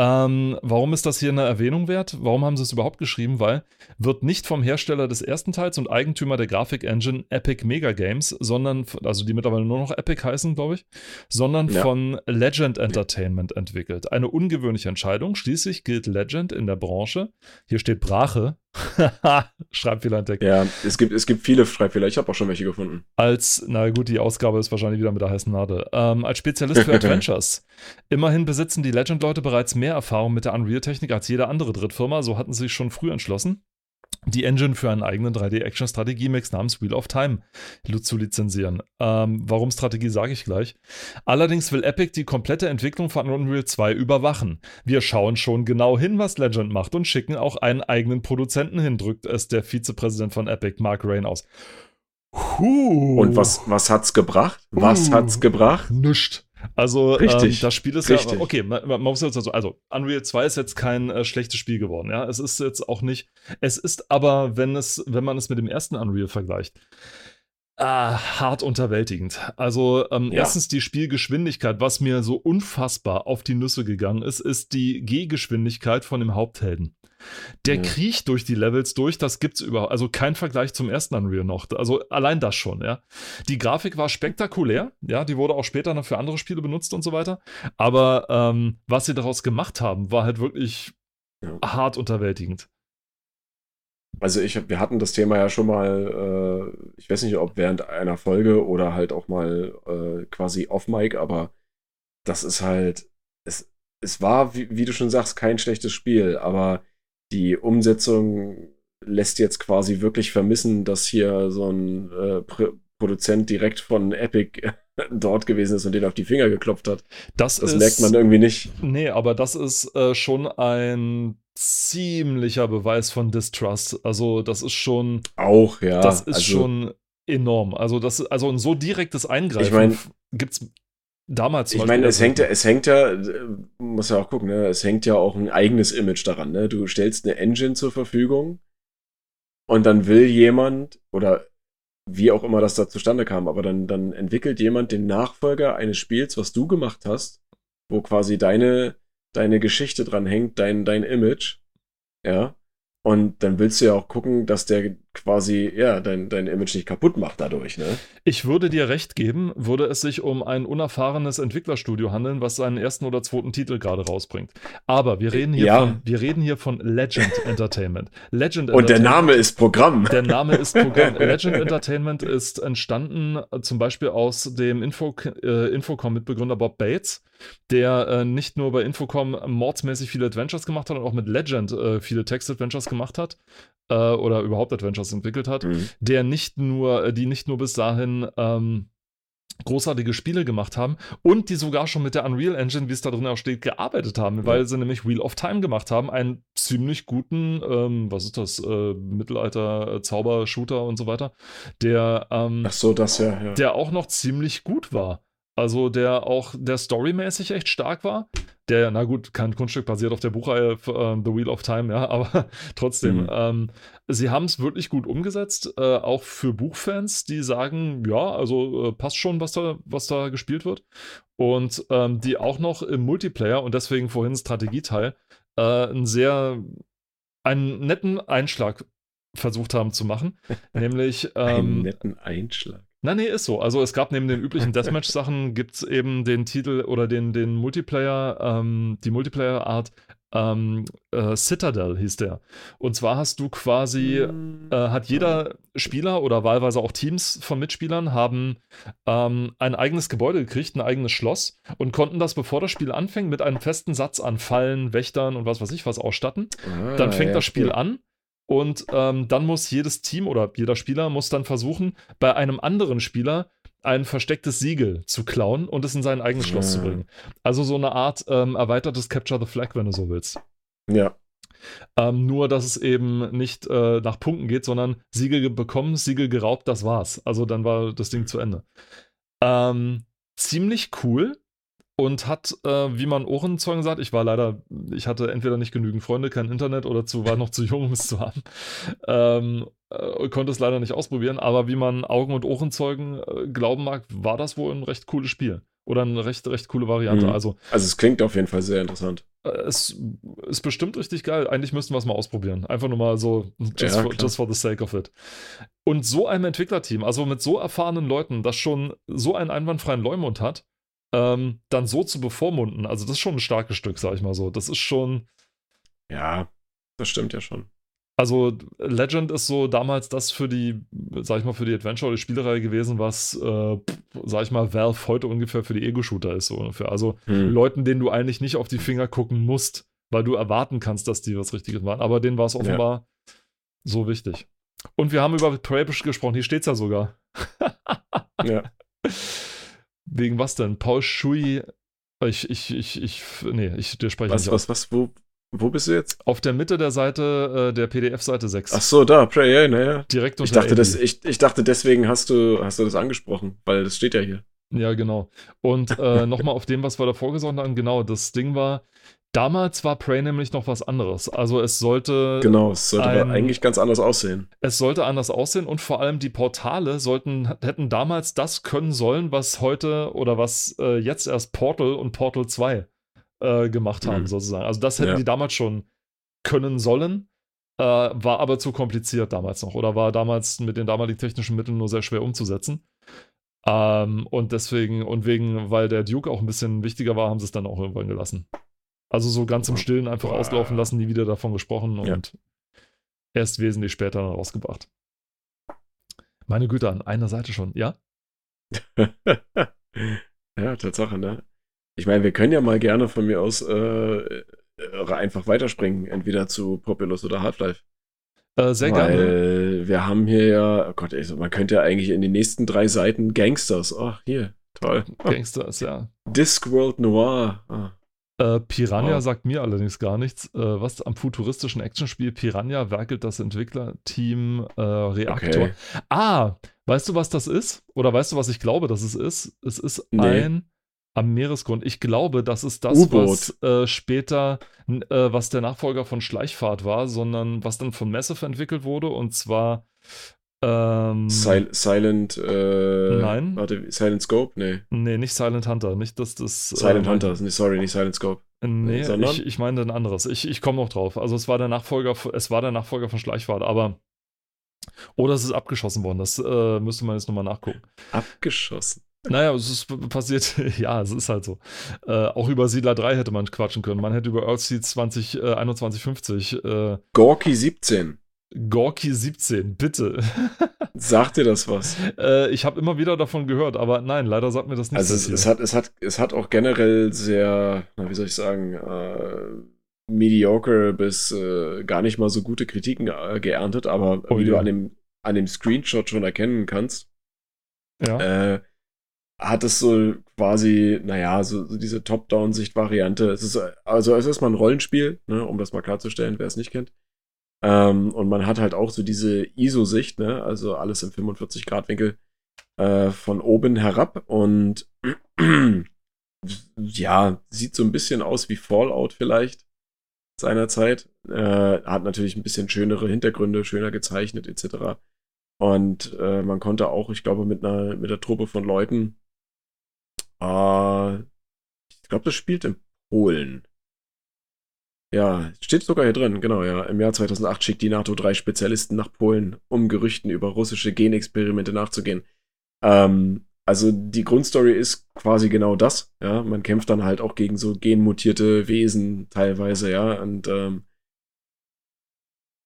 Ähm, warum ist das hier eine Erwähnung wert? Warum haben sie es überhaupt geschrieben? Weil wird nicht vom Hersteller des ersten Teils und Eigentümer der Grafik-Engine Epic Mega Games, sondern, also die mittlerweile nur noch Epic heißen, glaube ich, sondern Ja. von Legend Entertainment entwickelt. Eine ungewöhnliche Entscheidung. Schließlich gilt Legend in der Branche. Hier steht Brache. Schreibfehlerentdeckung. Ja, es gibt, es gibt viele Schreibfehler. Ich habe auch schon welche gefunden. Als, na gut, die Ausgabe ist wahrscheinlich wieder mit der heißen Nadel. Ähm, als Spezialist für Adventures. Immerhin besitzen die Legend-Leute bereits mehr Erfahrung mit der Unreal-Technik als jede andere Drittfirma, so hatten sie sich schon früh entschlossen, die Engine für einen eigenen 3D-Action-Strategie-Mix namens Wheel of Time zu lizenzieren. Ähm, warum Strategie, sage ich gleich. Allerdings will Epic die komplette Entwicklung von Unreal 2 überwachen. Wir schauen schon genau hin, was Legend macht und schicken auch einen eigenen Produzenten hin, drückt es der Vizepräsident von Epic, Mark Rain, aus. Huh. Und was, was hat's gebracht? Was Uh. hat's gebracht? Nischt. Also Richtig, ähm, das Spiel ist richtig. ja, okay, man, man muss jetzt also, also Unreal 2 ist jetzt kein äh, schlechtes Spiel geworden, ja. Es ist jetzt auch nicht, es ist aber, wenn es, wenn man es mit dem ersten Unreal vergleicht, ah, hart unterwältigend. Also ähm, Ja. erstens die Spielgeschwindigkeit, was mir so unfassbar auf die Nüsse gegangen ist, ist die Gehgeschwindigkeit von dem Haupthelden. Der Ja. kriecht durch die Levels durch, das gibt's überhaupt, also kein Vergleich zum ersten Unreal noch. Also allein das schon, ja. Die Grafik war spektakulär, ja, die wurde auch später noch für andere Spiele benutzt und so weiter. Aber ähm, was sie daraus gemacht haben, war halt wirklich Ja. hart unterwältigend. Also ich, wir hatten das Thema ja schon mal, äh, ich weiß nicht, ob während einer Folge oder halt auch mal äh, quasi off-Mic, aber das ist halt, es, es war, wie, wie du schon sagst, kein schlechtes Spiel, aber die Umsetzung lässt jetzt quasi wirklich vermissen, dass hier so ein äh, Produzent direkt von Epic dort gewesen ist und den auf die Finger geklopft hat. Das, Das ist, merkt man irgendwie nicht. Nee, aber das ist äh, schon ein ziemlicher Beweis von Distrust. Also, das ist schon, Auch, ja. das ist also, schon enorm. Also, das also ein so direktes Eingreifen Ich mein- f- gibt's damals Ich meine, es hängt ja, es hängt ja, muss ja auch gucken, ne? es hängt ja auch ein eigenes Image daran. Ne? Du stellst eine Engine zur Verfügung und dann will jemand oder wie auch immer das da zustande kam, aber dann, dann entwickelt jemand den Nachfolger eines Spiels, was du gemacht hast, wo quasi deine, deine Geschichte dran hängt, dein, dein Image. Ja. Und dann willst du ja auch gucken, dass der quasi, ja, dein, dein Image nicht kaputt macht dadurch, ne? Ich würde dir recht geben, würde es sich um ein unerfahrenes Entwicklerstudio handeln, was seinen ersten oder zweiten Titel gerade rausbringt. Aber wir reden hier, Ja. von, wir reden hier von Legend Entertainment. Legend Und der Entertainment- Name ist Programm. Der Name ist Programm. Legend Entertainment ist entstanden äh, zum Beispiel aus dem Info, äh, Infocom-Mitbegründer Bob Bates, der äh, nicht nur bei Infocom mordsmäßig viele Adventures gemacht hat und auch mit Legend äh, viele Text-Adventures gemacht hat äh, oder überhaupt Adventures entwickelt hat, Mhm. der nicht nur, äh, die nicht nur bis dahin ähm, großartige Spiele gemacht haben und die sogar schon mit der Unreal Engine, wie es da drin auch steht, gearbeitet haben, weil sie nämlich Wheel of Time gemacht haben, einen ziemlich guten, ähm, was ist das, äh, Mittelalter-Zauber-Shooter und so weiter, der, ähm, Ach so, das ja, ja. der auch noch ziemlich gut war. Also der auch, der storymäßig echt stark war. Der, na gut, kein Kunststück basiert auf der Buchreihe äh, The Wheel of Time, ja, aber trotzdem, Mhm. ähm, sie haben es wirklich gut umgesetzt, äh, auch für Buchfans, die sagen, ja, also äh, passt schon, was da, was da gespielt wird. Und ähm, die auch noch im Multiplayer und deswegen vorhin Strategieteil äh, einen sehr, einen netten Einschlag versucht haben zu machen. nämlich Einen ähm, netten Einschlag. Na, nee, ist so. Also es gab neben den üblichen Deathmatch-Sachen gibt es eben den Titel oder den, den Multiplayer, ähm, die Multiplayer-Art ähm, äh, Citadel hieß der. Und zwar hast du quasi, äh, hat jeder Spieler oder wahlweise auch Teams von Mitspielern haben ähm, ein eigenes Gebäude gekriegt, ein eigenes Schloss und konnten das, bevor das Spiel anfängt, mit einem festen Satz an Fallen, Wächtern und was weiß ich was ausstatten. Ah, Dann fängt ja, das Spiel cool. an und ähm, dann muss jedes Team oder jeder Spieler muss dann versuchen, bei einem anderen Spieler ein verstecktes Siegel zu klauen und es in sein eigenes Schloss zu Ah. bringen. Also so eine Art ähm, erweitertes Capture the Flag, wenn du so willst. Ja, Ähm, nur, dass es eben nicht äh, nach Punkten geht, sondern Siegel ge- bekommen, Siegel geraubt, das war's. Also dann war das Ding zu Ende. Ähm, ziemlich cool und hat, äh, wie man Ohrenzeugen sagt, ich war leider, ich hatte entweder nicht genügend Freunde, kein Internet oder zu, war noch zu jung, um es zu haben. Ähm, äh, konnte es leider nicht ausprobieren, aber wie man Augen- und Ohrenzeugen äh, glauben mag, war das wohl ein recht cooles Spiel. Oder eine recht, recht coole Variante. Mhm. Also also es klingt auf jeden Fall sehr interessant. äh, es ist bestimmt richtig geil. Eigentlich müssten wir es mal ausprobieren. Einfach nur mal so, just, Ja, for, just for the sake of it. Und so einem Entwicklerteam, also mit so erfahrenen Leuten, das schon so einen einwandfreien Leumund hat, ähm, dann so zu bevormunden, also das ist schon ein starkes Stück, sag ich mal so. Das ist schon, Ja, das stimmt ja schon. also Legend ist so damals das für die, sag ich mal, für die Adventure oder die Spielereihe gewesen, was, äh, sag ich mal, Valve heute ungefähr für die Ego-Shooter ist, so ungefähr. Also Hm. Leuten, denen du eigentlich nicht auf die Finger gucken musst, weil du erwarten kannst, dass die was Richtiges waren. Aber denen war es offenbar so wichtig. Und wir haben über Prey gesprochen, hier steht's ja sogar. Ja. Wegen was denn? Paul Schui. Ich, ich, ich, ich, nee, ich dir spreche Was, nicht was, was, wo, wo bist du jetzt? Auf der Mitte der Seite, äh, der PDF-Seite 6. Ach so, da, Prey, ja, naja. Direkt Ich unter dachte, das, ich, ich dachte, deswegen hast du, hast du das angesprochen, weil das steht ja hier. Ja, genau. Und äh, nochmal auf dem, was wir davor gesagt haben, genau, das Ding war, damals war Prey nämlich noch was anderes. Also es sollte Genau, es sollte ein- eigentlich ganz anders aussehen. Es sollte anders aussehen und vor allem die Portale sollten, hätten damals das können sollen, was heute oder was äh, jetzt erst Portal und Portal 2 äh, gemacht haben, Mhm. sozusagen. Also das hätten Ja. die damals schon können sollen, äh, war aber zu kompliziert damals noch oder war damals mit den damaligen technischen Mitteln nur sehr schwer umzusetzen. Ähm, und deswegen, und wegen, weil der Duke auch ein bisschen wichtiger war, haben sie es dann auch irgendwann gelassen. Also so ganz im Stillen einfach auslaufen lassen, nie wieder davon gesprochen Ja. und erst wesentlich später dann rausgebracht. Meine Güte, an einer Seite schon, ja? ja, Tatsache, ne? Ich meine, wir können ja mal gerne von mir aus äh, äh, einfach weiterspringen, entweder zu Populous oder Half-Life. Äh, sehr gerne. Weil wir haben hier ja, oh Gott, ey, man könnte ja eigentlich in den nächsten drei Seiten Gangsters, oh, hier, toll. Gangsters, ja. Discworld Noir. Ah. Äh, Piranha Wow. sagt mir allerdings gar nichts. Äh, was am futuristischen Actionspiel Piranha werkelt das Entwicklerteam äh, Reaktor. Okay. Ah, weißt du, was das ist? Oder weißt du, was ich glaube, dass es ist? Es ist Nee. ein am Meeresgrund. Ich glaube, das ist das, was äh, später, äh, was der Nachfolger von Schleichfahrt war, sondern was dann von Massive entwickelt wurde und zwar ähm, Sil Silent, äh, Nein. Warte, Silent Scope? Nee. Nee, nicht Silent Hunter, nicht dass das. Silent äh, Hunter, nee, sorry, nicht Silent Scope. Nee, Sondern? ich, ich meine ein anderes. Ich, ich komme noch drauf. Also es war der Nachfolger, es war der Nachfolger von Schleichfahrt, aber Oder es ist abgeschossen worden. Das äh, müsste man jetzt nochmal nachgucken. Abgeschossen. Naja, es ist passiert, ja, es ist halt so. Äh, auch über Siedler 3 hätte man quatschen können. Man hätte über Earthseed 20, äh, 2150. Äh, Gorky 17. Gorky 17, bitte. Sagt dir das was? Äh, ich habe immer wieder davon gehört, aber nein, leider sagt mir das nicht. Also es, es, hat, es, hat, es hat auch generell sehr, na, wie soll ich sagen, äh, mediocre bis äh, gar nicht mal so gute Kritiken äh, geerntet, aber oh, wie ja. du an dem, an dem Screenshot schon erkennen kannst, ja. äh, hat es so quasi, naja, so, so diese Top-Down-Sicht-Variante. Es ist, also es ist mal ein Rollenspiel, ne, um das mal klarzustellen, wer es nicht kennt. Ähm, und man hat halt auch so diese ISO-Sicht, ne, also alles im 45-Grad-Winkel äh, von oben herab und ja, sieht so ein bisschen aus wie Fallout vielleicht seinerzeit. Äh, hat natürlich ein bisschen schönere Hintergründe, schöner gezeichnet etc. Und äh, man konnte auch, ich glaube, mit einer mit der Truppe von Leuten, äh, ich glaube, das spielt in Polen. Ja, steht sogar hier drin, genau, ja. Im Jahr 2008 schickt die NATO drei Spezialisten nach Polen, um Gerüchten über russische Genexperimente nachzugehen. Ähm, also die Grundstory ist quasi genau das, ja. Man kämpft dann halt auch gegen so genmutierte Wesen teilweise, ja. Und ähm,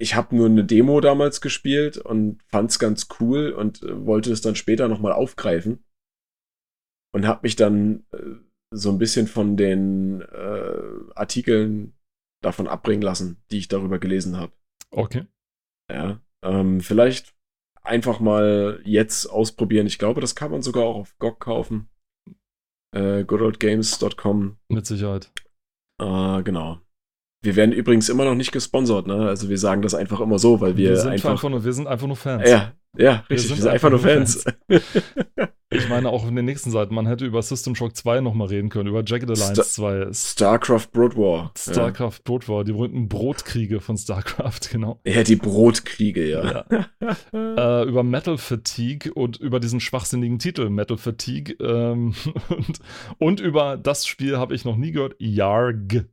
ich habe nur eine Demo damals gespielt und fand's ganz cool und äh, wollte es dann später nochmal aufgreifen. Und habe mich dann äh, so ein bisschen von den äh, Artikeln davon abbringen lassen, die ich darüber gelesen habe. Okay. Ja. Ähm, vielleicht einfach mal jetzt ausprobieren. Ich glaube, das kann man sogar auch auf GOG kaufen. Äh, goodoldgames.com. Mit Sicherheit. Äh, genau. Wir werden übrigens immer noch nicht gesponsert, ne? Also wir sagen das einfach immer so, weil wir, wir sind einfach, einfach nur, wir sind einfach nur Fans. Ja, ja, richtig. Wir sind, wir sind einfach, nur Fans. Fans. ich meine, auch in den nächsten Seiten, man hätte über System Shock 2 nochmal reden können, über Jagged Alliance Star 2. StarCraft Broad War. StarCraft ja. Broad War, die berühmten Brotkriege von StarCraft, genau. Ja, die Brotkriege, ja. ja. äh, über Metal Fatigue und über diesen schwachsinnigen Titel Metal Fatigue ähm, und, und über das Spiel habe ich noch nie gehört, Yarg.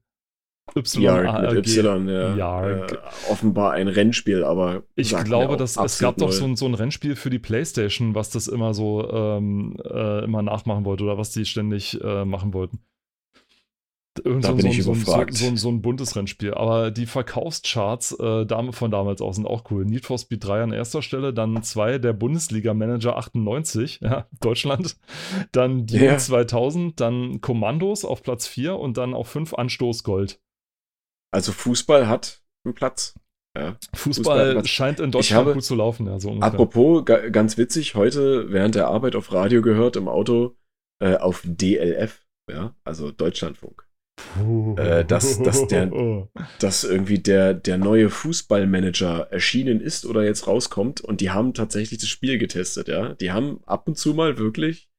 Y Yarg mit Y, ja. Yarg. Äh, offenbar ein Rennspiel, aber. Ich glaube, dass es gab doch so ein, so ein, Rennspiel für die Playstation, was das immer so ähm, äh, immer nachmachen wollte oder was die ständig äh, machen wollten. Irgend da so, bin so, ich so, überfragt. So, so, ein buntes Rennspiel. Aber die Verkaufscharts äh, von damals auch sind auch cool. Need for Speed 3 an erster Stelle, dann 2 der Bundesliga-Manager 98, ja, Deutschland. Dann Dune yeah. 2000, dann Kommandos auf Platz 4 und dann auf 5 Anstoß Gold. Also Fußball hat einen Platz. Ja, Fußball, Fußball scheint in Deutschland habe, gut zu laufen, ja, so Apropos, ganz witzig, heute während der Arbeit auf Radio gehört, im Auto, äh, auf DLF, ja, also Deutschlandfunk. Äh, dass, dass, der, dass irgendwie der, der neue Fußballmanager erschienen ist oder jetzt rauskommt und die haben tatsächlich das Spiel getestet, ja. Die haben ab und zu mal wirklich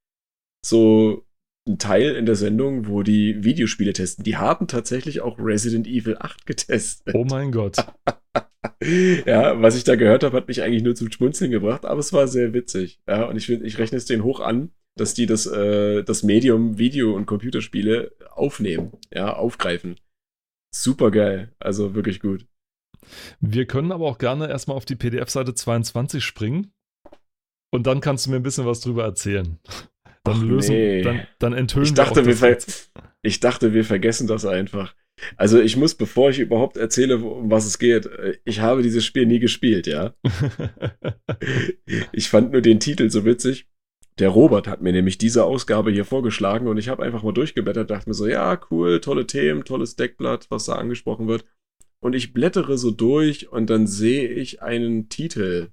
so ein Teil in der Sendung, wo die Videospiele testen. Die haben tatsächlich auch Resident Evil 8 getestet. Oh mein Gott. ja, was ich da gehört habe, hat mich eigentlich nur zum Schmunzeln gebracht, aber es war sehr witzig. Ja, und ich, ich rechne es denen hoch an, dass die das, äh, das Medium Video- und Computerspiele aufnehmen, ja, aufgreifen. Super geil. Also wirklich gut. Wir können aber auch gerne erstmal auf die PDF-Seite 22 springen. Und dann kannst du mir ein bisschen was drüber erzählen. Dann Ach, lösen, nee. dann, dann enthüllen ich dachte, wir, wir Ich dachte, wir vergessen das einfach. Also ich muss, bevor ich überhaupt erzähle, um was es geht, äh, ich habe dieses Spiel nie gespielt, ja. ich fand nur den Titel so witzig. Der Robert hat mir nämlich diese Ausgabe hier vorgeschlagen und ich habe einfach mal durchgeblättert, dachte mir so, ja, cool, tolle Themen, tolles Deckblatt, was da angesprochen wird. Und ich blättere so durch und dann sehe ich einen Titel.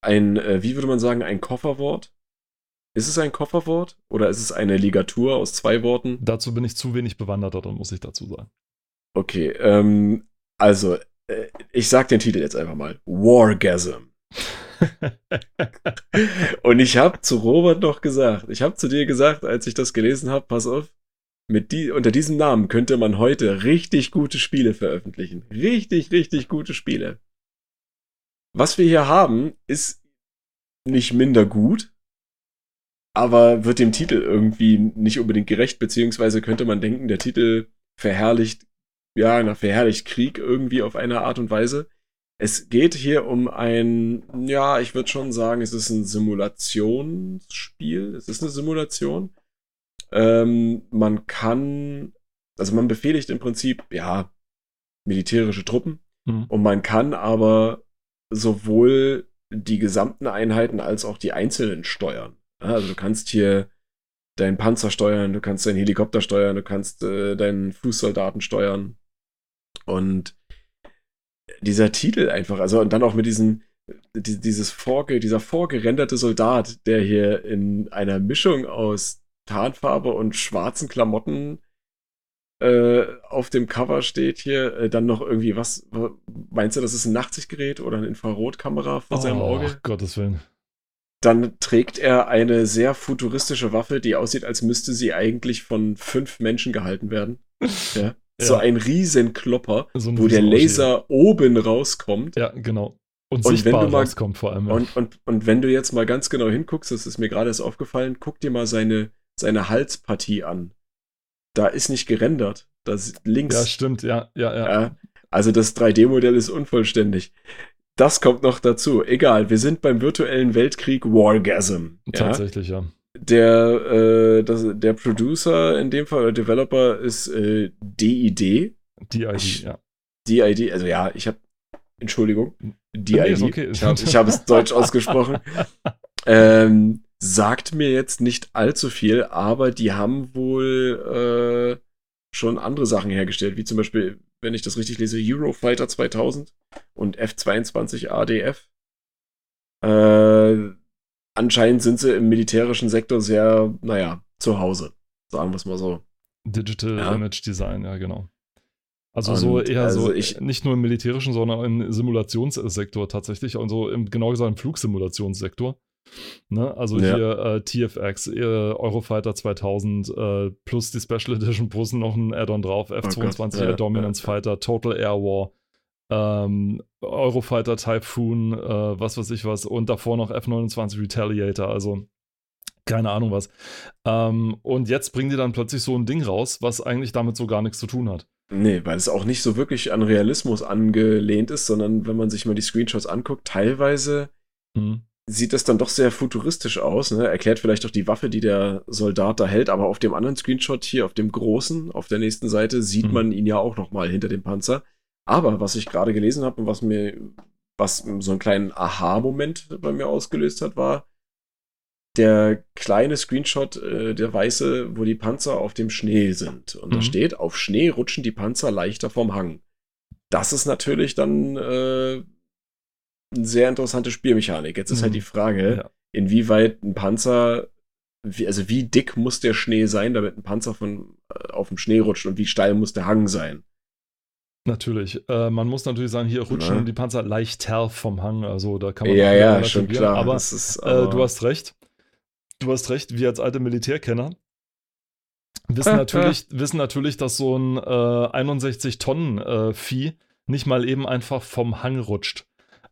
Ein, äh, wie würde man sagen, ein Kofferwort ist es ein Kofferwort oder ist es eine Ligatur aus zwei Worten? Dazu bin ich zu wenig bewandert, dann muss ich dazu sagen. Okay, ähm, also, äh, ich sag den Titel jetzt einfach mal. Wargasm. Und ich habe zu Robert noch gesagt, ich habe zu dir gesagt, als ich das gelesen habe, pass auf, mit die, unter diesem Namen könnte man heute richtig gute Spiele veröffentlichen. Richtig, richtig gute Spiele. Was wir hier haben, ist nicht minder gut, aber wird dem Titel irgendwie nicht unbedingt gerecht, beziehungsweise könnte man denken, der Titel verherrlicht, ja, na, verherrlicht Krieg irgendwie auf eine Art und Weise. Es geht hier um ein, ja, ich würde schon sagen, es ist ein Simulationsspiel. Es ist eine Simulation. Ähm, man kann, also man befehligt im Prinzip, ja, militärische Truppen. Mhm. Und man kann aber sowohl die gesamten Einheiten als auch die einzelnen steuern. Also du kannst hier deinen Panzer steuern, du kannst deinen Helikopter steuern, du kannst äh, deinen Fußsoldaten steuern. Und dieser Titel einfach, also und dann auch mit diesem, dieses vorge, dieser vorgerenderte Soldat, der hier in einer Mischung aus Tarnfarbe und schwarzen Klamotten äh, auf dem Cover steht hier, äh, dann noch irgendwie was, meinst du, das ist ein Nachtsichtgerät oder eine Infrarotkamera vor oh, seinem Auge? Gottes Willen. Dann trägt er eine sehr futuristische Waffe, die aussieht, als müsste sie eigentlich von fünf Menschen gehalten werden. Ja. Ja. So ein Riesenklopper, so wo der Laser aussieht. oben rauskommt. Ja, genau. Und, und sichtbar wenn du mal, rauskommt vor allem. Ja. Und, und, und wenn du jetzt mal ganz genau hinguckst, das ist mir gerade erst aufgefallen, guck dir mal seine, seine Halspartie an. Da ist nicht gerendert. Das links. Ja, stimmt, ja, ja. ja also das 3D-Modell ist unvollständig. Das kommt noch dazu. Egal, wir sind beim virtuellen Weltkrieg Wargasm. Tatsächlich, ja. Der, äh, das, der Producer in dem Fall, oder Developer, ist äh, DID. DID, ja. DID, also ja, ich habe, Entschuldigung, DID. Nee, okay. Ich habe hab es deutsch ausgesprochen. ähm, sagt mir jetzt nicht allzu viel, aber die haben wohl äh, schon andere Sachen hergestellt, wie zum Beispiel, wenn ich das richtig lese, Eurofighter 2000 und F-22 ADF. Äh, anscheinend sind sie im militärischen Sektor sehr, naja, zu Hause. Sagen wir es mal so. Digital ja. Image Design, ja, genau. Also und so eher also so, ich, nicht nur im militärischen, sondern im Simulationssektor tatsächlich. Und so im, genau gesagt im Flugsimulationssektor. Ne? Also ja. hier äh, TFX, äh, Eurofighter 2000 äh, plus die Special Edition plus noch ein Add-on drauf, F-22 oh Air Dominance Fighter, Total Air War, ähm, Eurofighter Typhoon, äh, was weiß ich was, und davor noch F-29 Retaliator, also keine Ahnung was. Ähm, und jetzt bringen die dann plötzlich so ein Ding raus, was eigentlich damit so gar nichts zu tun hat. Nee, weil es auch nicht so wirklich an Realismus angelehnt ist, sondern wenn man sich mal die Screenshots anguckt, teilweise hm. Sieht das dann doch sehr futuristisch aus. Ne? Erklärt vielleicht auch die Waffe, die der Soldat da hält, aber auf dem anderen Screenshot hier, auf dem großen, auf der nächsten Seite, sieht hm. man ihn ja auch nochmal hinter dem Panzer. Aber was ich gerade gelesen habe und was mir, was so einen kleinen Aha-Moment bei mir ausgelöst hat, war der kleine Screenshot, äh, der weiße, wo die Panzer auf dem Schnee sind. Und mhm. da steht, auf Schnee rutschen die Panzer leichter vom Hang. Das ist natürlich dann äh, eine sehr interessante Spielmechanik. Jetzt ist halt mhm. halt die Frage, ja. inwieweit ein Panzer, wie, also wie dick muss der Schnee sein, damit ein Panzer von, äh, auf dem Schnee rutscht und wie steil muss der Hang sein? Natürlich. Äh, man muss natürlich sagen, hier rutschen ja. die Panzer leichter vom Hang. Also da kann man. Ja, ja, schon klar. Aber, ist, aber äh, du hast recht. Du hast recht, wir als alte Militärkenner wissen, natürlich, wissen natürlich, dass so ein äh, 61 Tonnen äh, Vieh nicht mal eben einfach vom Hang rutscht.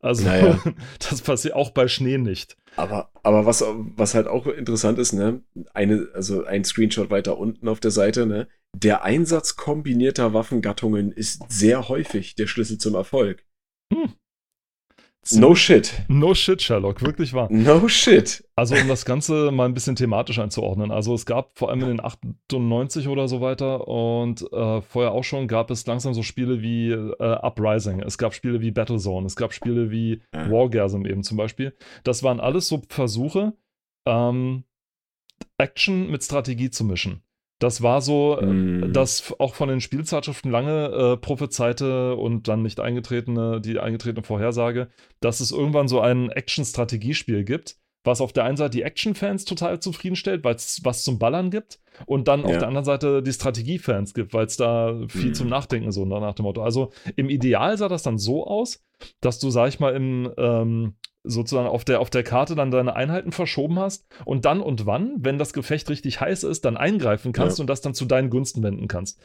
Also naja. das passiert auch bei Schnee nicht. Aber, aber was, was halt auch interessant ist, ne, eine, also ein Screenshot weiter unten auf der Seite, ne, der Einsatz kombinierter Waffengattungen ist sehr häufig der Schlüssel zum Erfolg. Hm. No shit. No shit, Sherlock, wirklich wahr. No shit. Also, um das Ganze mal ein bisschen thematisch einzuordnen. Also, es gab vor allem in den 98 oder so weiter und äh, vorher auch schon gab es langsam so Spiele wie äh, Uprising. Es gab Spiele wie Battlezone. Es gab Spiele wie ja. Wargasm eben zum Beispiel. Das waren alles so Versuche, ähm, Action mit Strategie zu mischen. Das war so, mm. dass auch von den Spielzeitschriften lange äh, prophezeite und dann nicht eingetretene, die eingetretene Vorhersage, dass es irgendwann so ein Action-Strategiespiel gibt, was auf der einen Seite die Action-Fans total zufriedenstellt, weil es was zum Ballern gibt und dann ja. auf der anderen Seite die Strategie-Fans gibt, weil es da viel mm. zum Nachdenken so nach dem Motto. Also im Ideal sah das dann so aus, dass du, sag ich mal, im ähm, sozusagen auf der, auf der Karte dann deine Einheiten verschoben hast und dann und wann, wenn das Gefecht richtig heiß ist, dann eingreifen kannst ja. und das dann zu deinen Gunsten wenden kannst.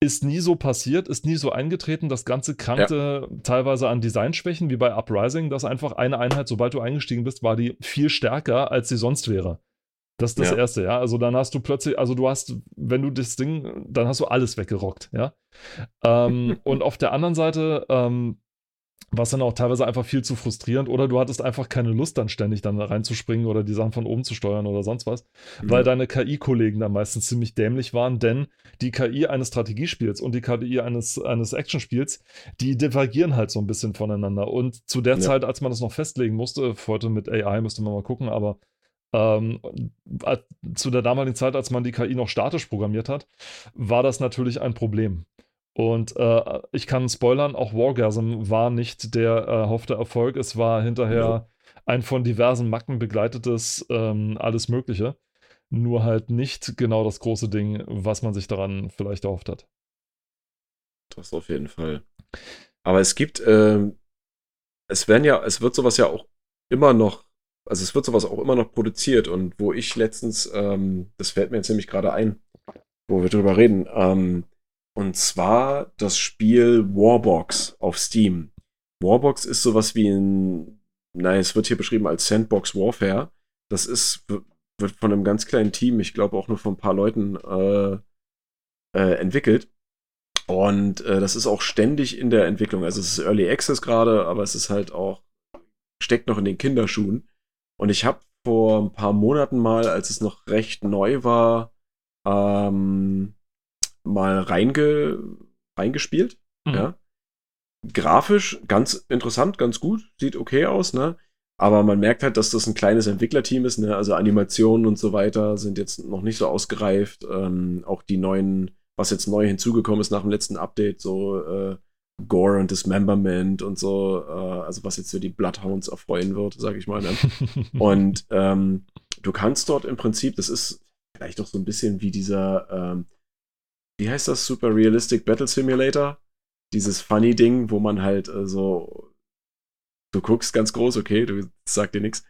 Ist nie so passiert, ist nie so eingetreten. Das Ganze krankte ja. teilweise an Designschwächen, wie bei Uprising, dass einfach eine Einheit, sobald du eingestiegen bist, war die viel stärker, als sie sonst wäre. Das ist das ja. Erste, ja. Also dann hast du plötzlich, also du hast, wenn du das Ding, dann hast du alles weggerockt, ja. ähm, und auf der anderen Seite, ähm, was dann auch teilweise einfach viel zu frustrierend oder du hattest einfach keine Lust dann ständig dann reinzuspringen oder die Sachen von oben zu steuern oder sonst was, mhm. weil deine KI-Kollegen dann meistens ziemlich dämlich waren, denn die KI eines Strategiespiels und die KI eines, eines Actionspiels, die divergieren halt so ein bisschen voneinander und zu der ja. Zeit, als man das noch festlegen musste, heute mit AI müsste man mal gucken, aber ähm, zu der damaligen Zeit, als man die KI noch statisch programmiert hat, war das natürlich ein Problem. Und äh, ich kann spoilern, auch Wargasm war nicht der erhoffte Erfolg. Es war hinterher ja. ein von diversen Macken begleitetes ähm, alles Mögliche. Nur halt nicht genau das große Ding, was man sich daran vielleicht erhofft hat. Das auf jeden Fall. Aber es gibt, äh, es werden ja, es wird sowas ja auch immer noch, also es wird sowas auch immer noch produziert und wo ich letztens, ähm, das fällt mir jetzt nämlich gerade ein, wo wir drüber reden, ähm, und zwar das Spiel Warbox auf Steam. Warbox ist sowas wie ein, nein, es wird hier beschrieben als Sandbox Warfare. Das ist, wird von einem ganz kleinen Team, ich glaube auch nur von ein paar Leuten äh, äh, entwickelt. Und äh, das ist auch ständig in der Entwicklung. Also es ist Early Access gerade, aber es ist halt auch, steckt noch in den Kinderschuhen. Und ich habe vor ein paar Monaten mal, als es noch recht neu war, ähm, mal reinge, reingespielt. Mhm. Ja. Grafisch ganz interessant, ganz gut, sieht okay aus, ne? Aber man merkt halt, dass das ein kleines Entwicklerteam ist, ne? Also Animationen und so weiter sind jetzt noch nicht so ausgereift. Ähm, auch die neuen, was jetzt neu hinzugekommen ist nach dem letzten Update, so äh, Gore und Dismemberment und so, äh, also was jetzt für die Bloodhounds erfreuen wird, sag ich mal. Ne? und ähm, du kannst dort im Prinzip, das ist vielleicht doch so ein bisschen wie dieser ähm, wie heißt das, Super Realistic Battle Simulator? Dieses funny Ding, wo man halt äh, so, du guckst ganz groß, okay, du sagst dir nichts.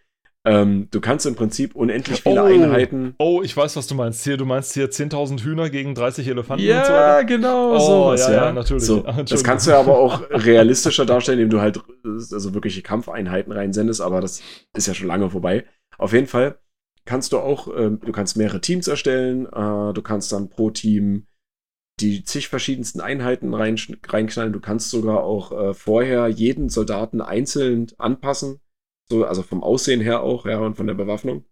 Ähm, du kannst im Prinzip unendlich viele oh, Einheiten. Oh, ich weiß, was du meinst. Hier, du meinst hier 10.000 Hühner gegen 30 Elefanten ja, und so genau, oh, sowas, ja, ja. natürlich. So, das kannst du aber auch realistischer darstellen, indem du halt also wirkliche Kampfeinheiten reinsendest, aber das ist ja schon lange vorbei. Auf jeden Fall kannst du auch, äh, du kannst mehrere Teams erstellen, äh, du kannst dann pro Team die zig verschiedensten Einheiten rein, reinknallen. Du kannst sogar auch äh, vorher jeden Soldaten einzeln anpassen. So, also vom Aussehen her auch, ja, und von der Bewaffnung.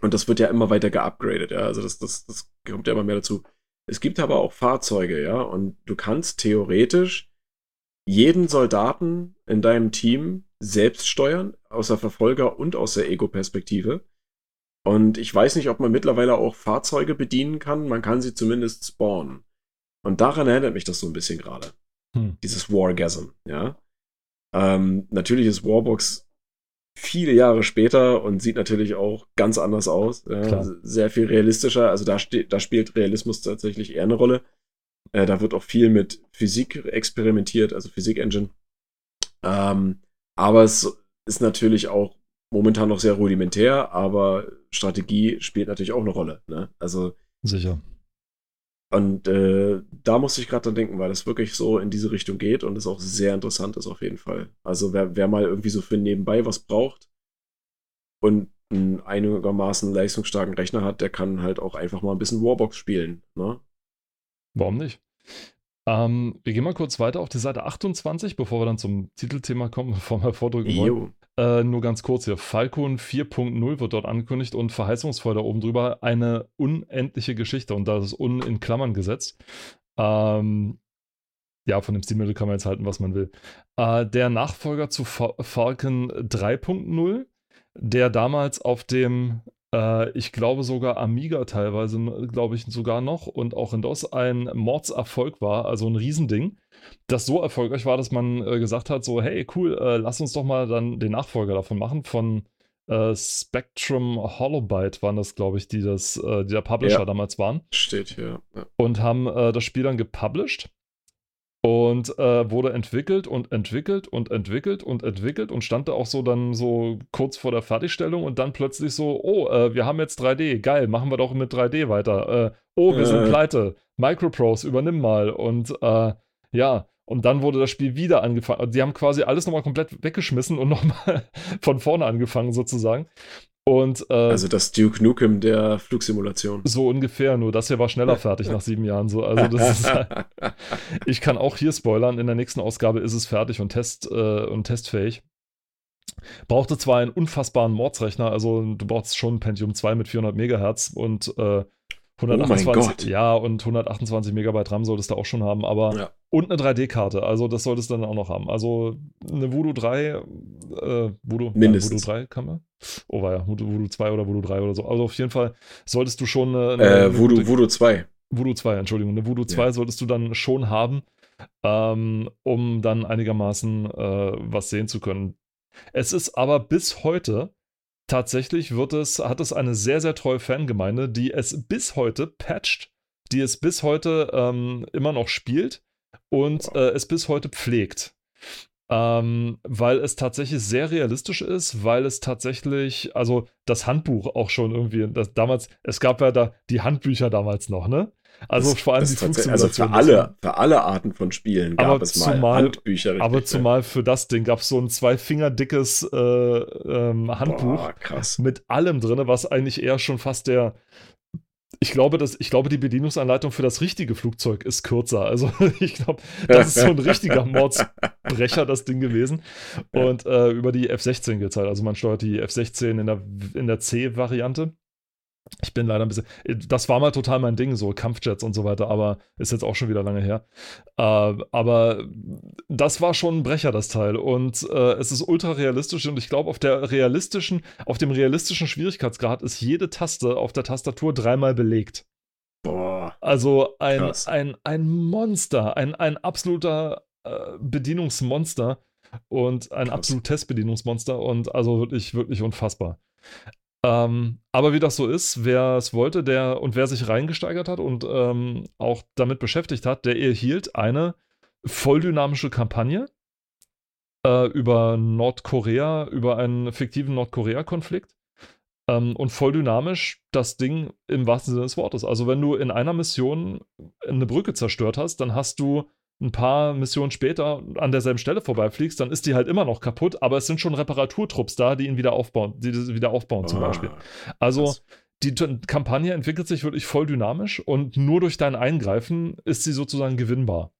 Und das wird ja immer weiter geupgradet, ja. Also das, das, das kommt ja immer mehr dazu. Es gibt aber auch Fahrzeuge, ja, und du kannst theoretisch jeden Soldaten in deinem Team selbst steuern, aus der Verfolger- und aus der Ego-Perspektive. Und ich weiß nicht, ob man mittlerweile auch Fahrzeuge bedienen kann. Man kann sie zumindest spawnen. Und daran erinnert mich das so ein bisschen gerade. Hm. Dieses Wargasm, ja. Ähm, natürlich ist Warbox viele Jahre später und sieht natürlich auch ganz anders aus. Ja, sehr viel realistischer. Also da, da spielt Realismus tatsächlich eher eine Rolle. Äh, da wird auch viel mit Physik experimentiert, also Physik-Engine. Ähm, aber es ist natürlich auch momentan noch sehr rudimentär, aber Strategie spielt natürlich auch eine Rolle. Ne? Also sicher. Und äh, da musste ich gerade dran denken, weil das wirklich so in diese Richtung geht und es auch sehr interessant ist auf jeden Fall. Also wer, wer mal irgendwie so für nebenbei was braucht und einen einigermaßen leistungsstarken Rechner hat, der kann halt auch einfach mal ein bisschen Warbox spielen. Ne? Warum nicht? Ähm, wir gehen mal kurz weiter auf die Seite 28, bevor wir dann zum Titelthema kommen, bevor wir vordrücken wollen. Äh, nur ganz kurz hier. Falcon 4.0 wird dort angekündigt und verheißungsvoll da oben drüber eine unendliche Geschichte und da ist un in Klammern gesetzt. Ähm, ja, von dem Stilmittel kann man jetzt halten, was man will. Äh, der Nachfolger zu Fa Falcon 3.0, der damals auf dem, äh, ich glaube sogar Amiga teilweise, glaube ich sogar noch und auch in DOS ein Mordserfolg war, also ein Riesending das so erfolgreich war, dass man äh, gesagt hat, so, hey, cool, äh, lass uns doch mal dann den Nachfolger davon machen von äh, Spectrum Holobyte waren das, glaube ich, die das, äh, die der Publisher ja, damals waren. Steht hier. Ja. Und haben das Spiel dann gepublished und äh, wurde entwickelt und entwickelt und entwickelt und entwickelt und stand da auch so dann so kurz vor der Fertigstellung und dann plötzlich so, oh, äh, wir haben jetzt 3D, geil, machen wir doch mit 3D weiter. Äh, oh, wir sind pleite, Microprose, übernimm mal und ja, und dann wurde das Spiel wieder angefangen. Die haben quasi alles nochmal komplett weggeschmissen und nochmal von vorne angefangen, sozusagen. Und, äh, also das Duke Nukem der Flugsimulation. So ungefähr, nur das hier war schneller fertig nach sieben Jahren. So. Also das ist halt, ich kann auch hier spoilern, in der nächsten Ausgabe ist es fertig und, Test, äh, und testfähig. Brauchte zwar einen unfassbaren Mordsrechner, also du brauchst schon ein Pentium 2 mit 400 Megahertz und äh, 128, oh ja, und 128 Megabyte RAM solltest du auch schon haben, aber ja. und eine 3D-Karte, also das solltest du dann auch noch haben. Also eine Voodoo 3, äh, Voodoo, Mindestens. Voodoo 3 kann man. Oh, war ja, Voodoo, Voodoo 2 oder Voodoo 3 oder so. Also auf jeden Fall solltest du schon eine, eine, äh, Voodoo, eine Voodoo 2. Voodoo 2, Entschuldigung, eine Voodoo 2 ja. solltest du dann schon haben, ähm, um dann einigermaßen äh, was sehen zu können. Es ist aber bis heute tatsächlich wird es, hat es eine sehr, sehr treue Fangemeinde, die es bis heute patcht, die es bis heute ähm, immer noch spielt und äh, es bis heute pflegt. Ähm, weil es tatsächlich sehr realistisch ist, weil es tatsächlich, also das Handbuch auch schon irgendwie, das, damals, es gab ja da die Handbücher damals noch, ne? Also das, vor allem die Flugsimulation. Also für alle, für alle Arten von Spielen gab es mal zumal, Handbücher. Richtig, aber zumal für das Ding gab es so ein zwei Finger dickes äh, ähm, Handbuch Boah, mit allem drin, was eigentlich eher schon fast der ich glaube, dass, ich glaube, die Bedienungsanleitung für das richtige Flugzeug ist kürzer. Also ich glaube, das ist so ein richtiger Mordsbrecher, das Ding gewesen. Und äh, über die F-16 geht halt. Also man steuert die F-16 in der, in der C-Variante. Ich bin leider ein bisschen. Das war mal total mein Ding, so Kampfjets und so weiter, aber ist jetzt auch schon wieder lange her. Äh, aber das war schon ein Brecher, das Teil. Und äh, es ist ultra realistisch und ich glaube, auf der realistischen, auf dem realistischen Schwierigkeitsgrad ist jede Taste auf der Tastatur dreimal belegt. Boah. Also ein, ein, ein Monster, ein, ein absoluter äh, Bedienungsmonster und ein krass. absolutes Bedienungsmonster und also wirklich, wirklich unfassbar. Ähm, aber wie das so ist, wer es wollte, der und wer sich reingesteigert hat und ähm, auch damit beschäftigt hat, der erhielt eine volldynamische Kampagne äh, über Nordkorea, über einen fiktiven Nordkorea-Konflikt. Ähm, und voll dynamisch das Ding im wahrsten Sinne des Wortes. Also, wenn du in einer Mission eine Brücke zerstört hast, dann hast du ein paar Missionen später an derselben Stelle vorbeifliegst, dann ist die halt immer noch kaputt, aber es sind schon Reparaturtrupps da, die ihn wieder aufbauen, die das wieder aufbauen zum ah, Beispiel. Also krass. die Kampagne entwickelt sich wirklich voll dynamisch und nur durch dein Eingreifen ist sie sozusagen gewinnbar.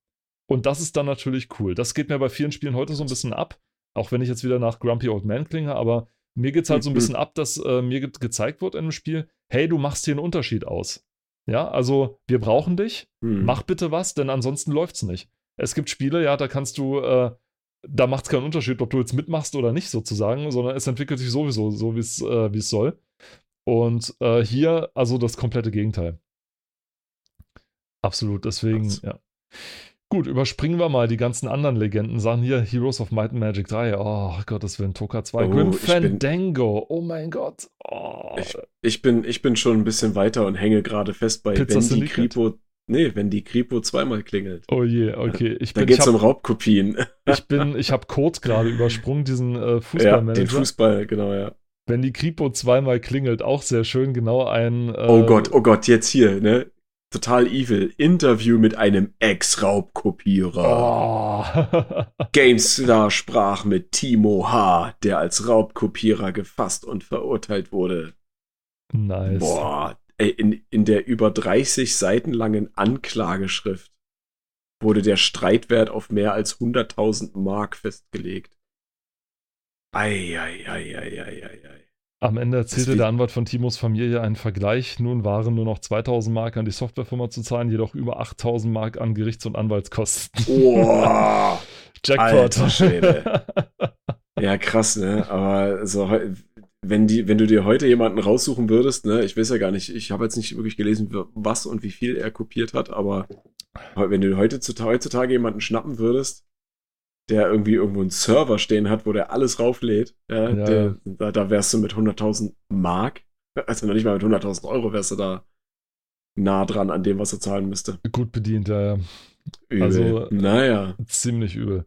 Und das ist dann natürlich cool. Das geht mir bei vielen Spielen heute so ein bisschen ab, auch wenn ich jetzt wieder nach Grumpy Old Man klinge, aber mir geht es halt so ein bisschen ab, dass äh, mir ge gezeigt wird in einem Spiel, hey, du machst hier einen Unterschied aus. Ja, also wir brauchen dich, hm. mach bitte was, denn ansonsten läuft's nicht. Es gibt Spiele, ja, da kannst du, äh, da macht es keinen Unterschied, ob du jetzt mitmachst oder nicht sozusagen, sondern es entwickelt sich sowieso so, wie es äh, soll. Und äh, hier also das komplette Gegenteil. Absolut, deswegen, Was? ja. Gut, überspringen wir mal die ganzen anderen Legenden. Sagen hier Heroes of Might and Magic 3. Oh Gott, das wäre ein Toka 2. Oh, Grim Fandango. Bin, oh mein Gott. Oh. Ich, ich, bin, ich bin schon ein bisschen weiter und hänge gerade fest bei Pizza wenn die Kripo. Nee, wenn die Kripo zweimal klingelt. Oh je, okay. Ich da geht es um Raubkopien. Ich bin, ich habe Code gerade übersprungen, diesen äh, Fußballmanager. Ja, den Fußball, genau, ja. Wenn die Kripo zweimal klingelt, auch sehr schön, genau ein. Äh, oh Gott, oh Gott, jetzt hier, ne? Total evil. Interview mit einem Ex-Raubkopierer. Oh. GameStar sprach mit Timo H., der als Raubkopierer gefasst und verurteilt wurde. Nice. Boah, ey, in, in der über 30 Seiten langen Anklageschrift wurde der Streitwert auf mehr als 100.000 Mark festgelegt. Ei, ei, ei, ei, ei, ei, ei. Am Ende erzählte der Anwalt von Timos Familie einen Vergleich. Nun waren nur noch 2000 Mark an die Softwarefirma zu zahlen, jedoch über 8000 Mark an Gerichts- und Anwaltskosten. Boah! Jackpot. ja, krass, ne? Aber so, wenn, die, wenn du dir heute jemanden raussuchen würdest, ne? Ich weiß ja gar nicht, ich habe jetzt nicht wirklich gelesen, was und wie viel er kopiert hat, aber wenn du heute, heutzutage jemanden schnappen würdest, der irgendwie irgendwo einen Server stehen hat, wo der alles rauflädt, ja, ja. Der, da, da, wärst du mit 100.000 Mark, also noch nicht mal mit 100.000 Euro wärst du da nah dran an dem, was er zahlen müsste. Gut bedient, ja, ja. Übel. Also, naja. Ziemlich übel.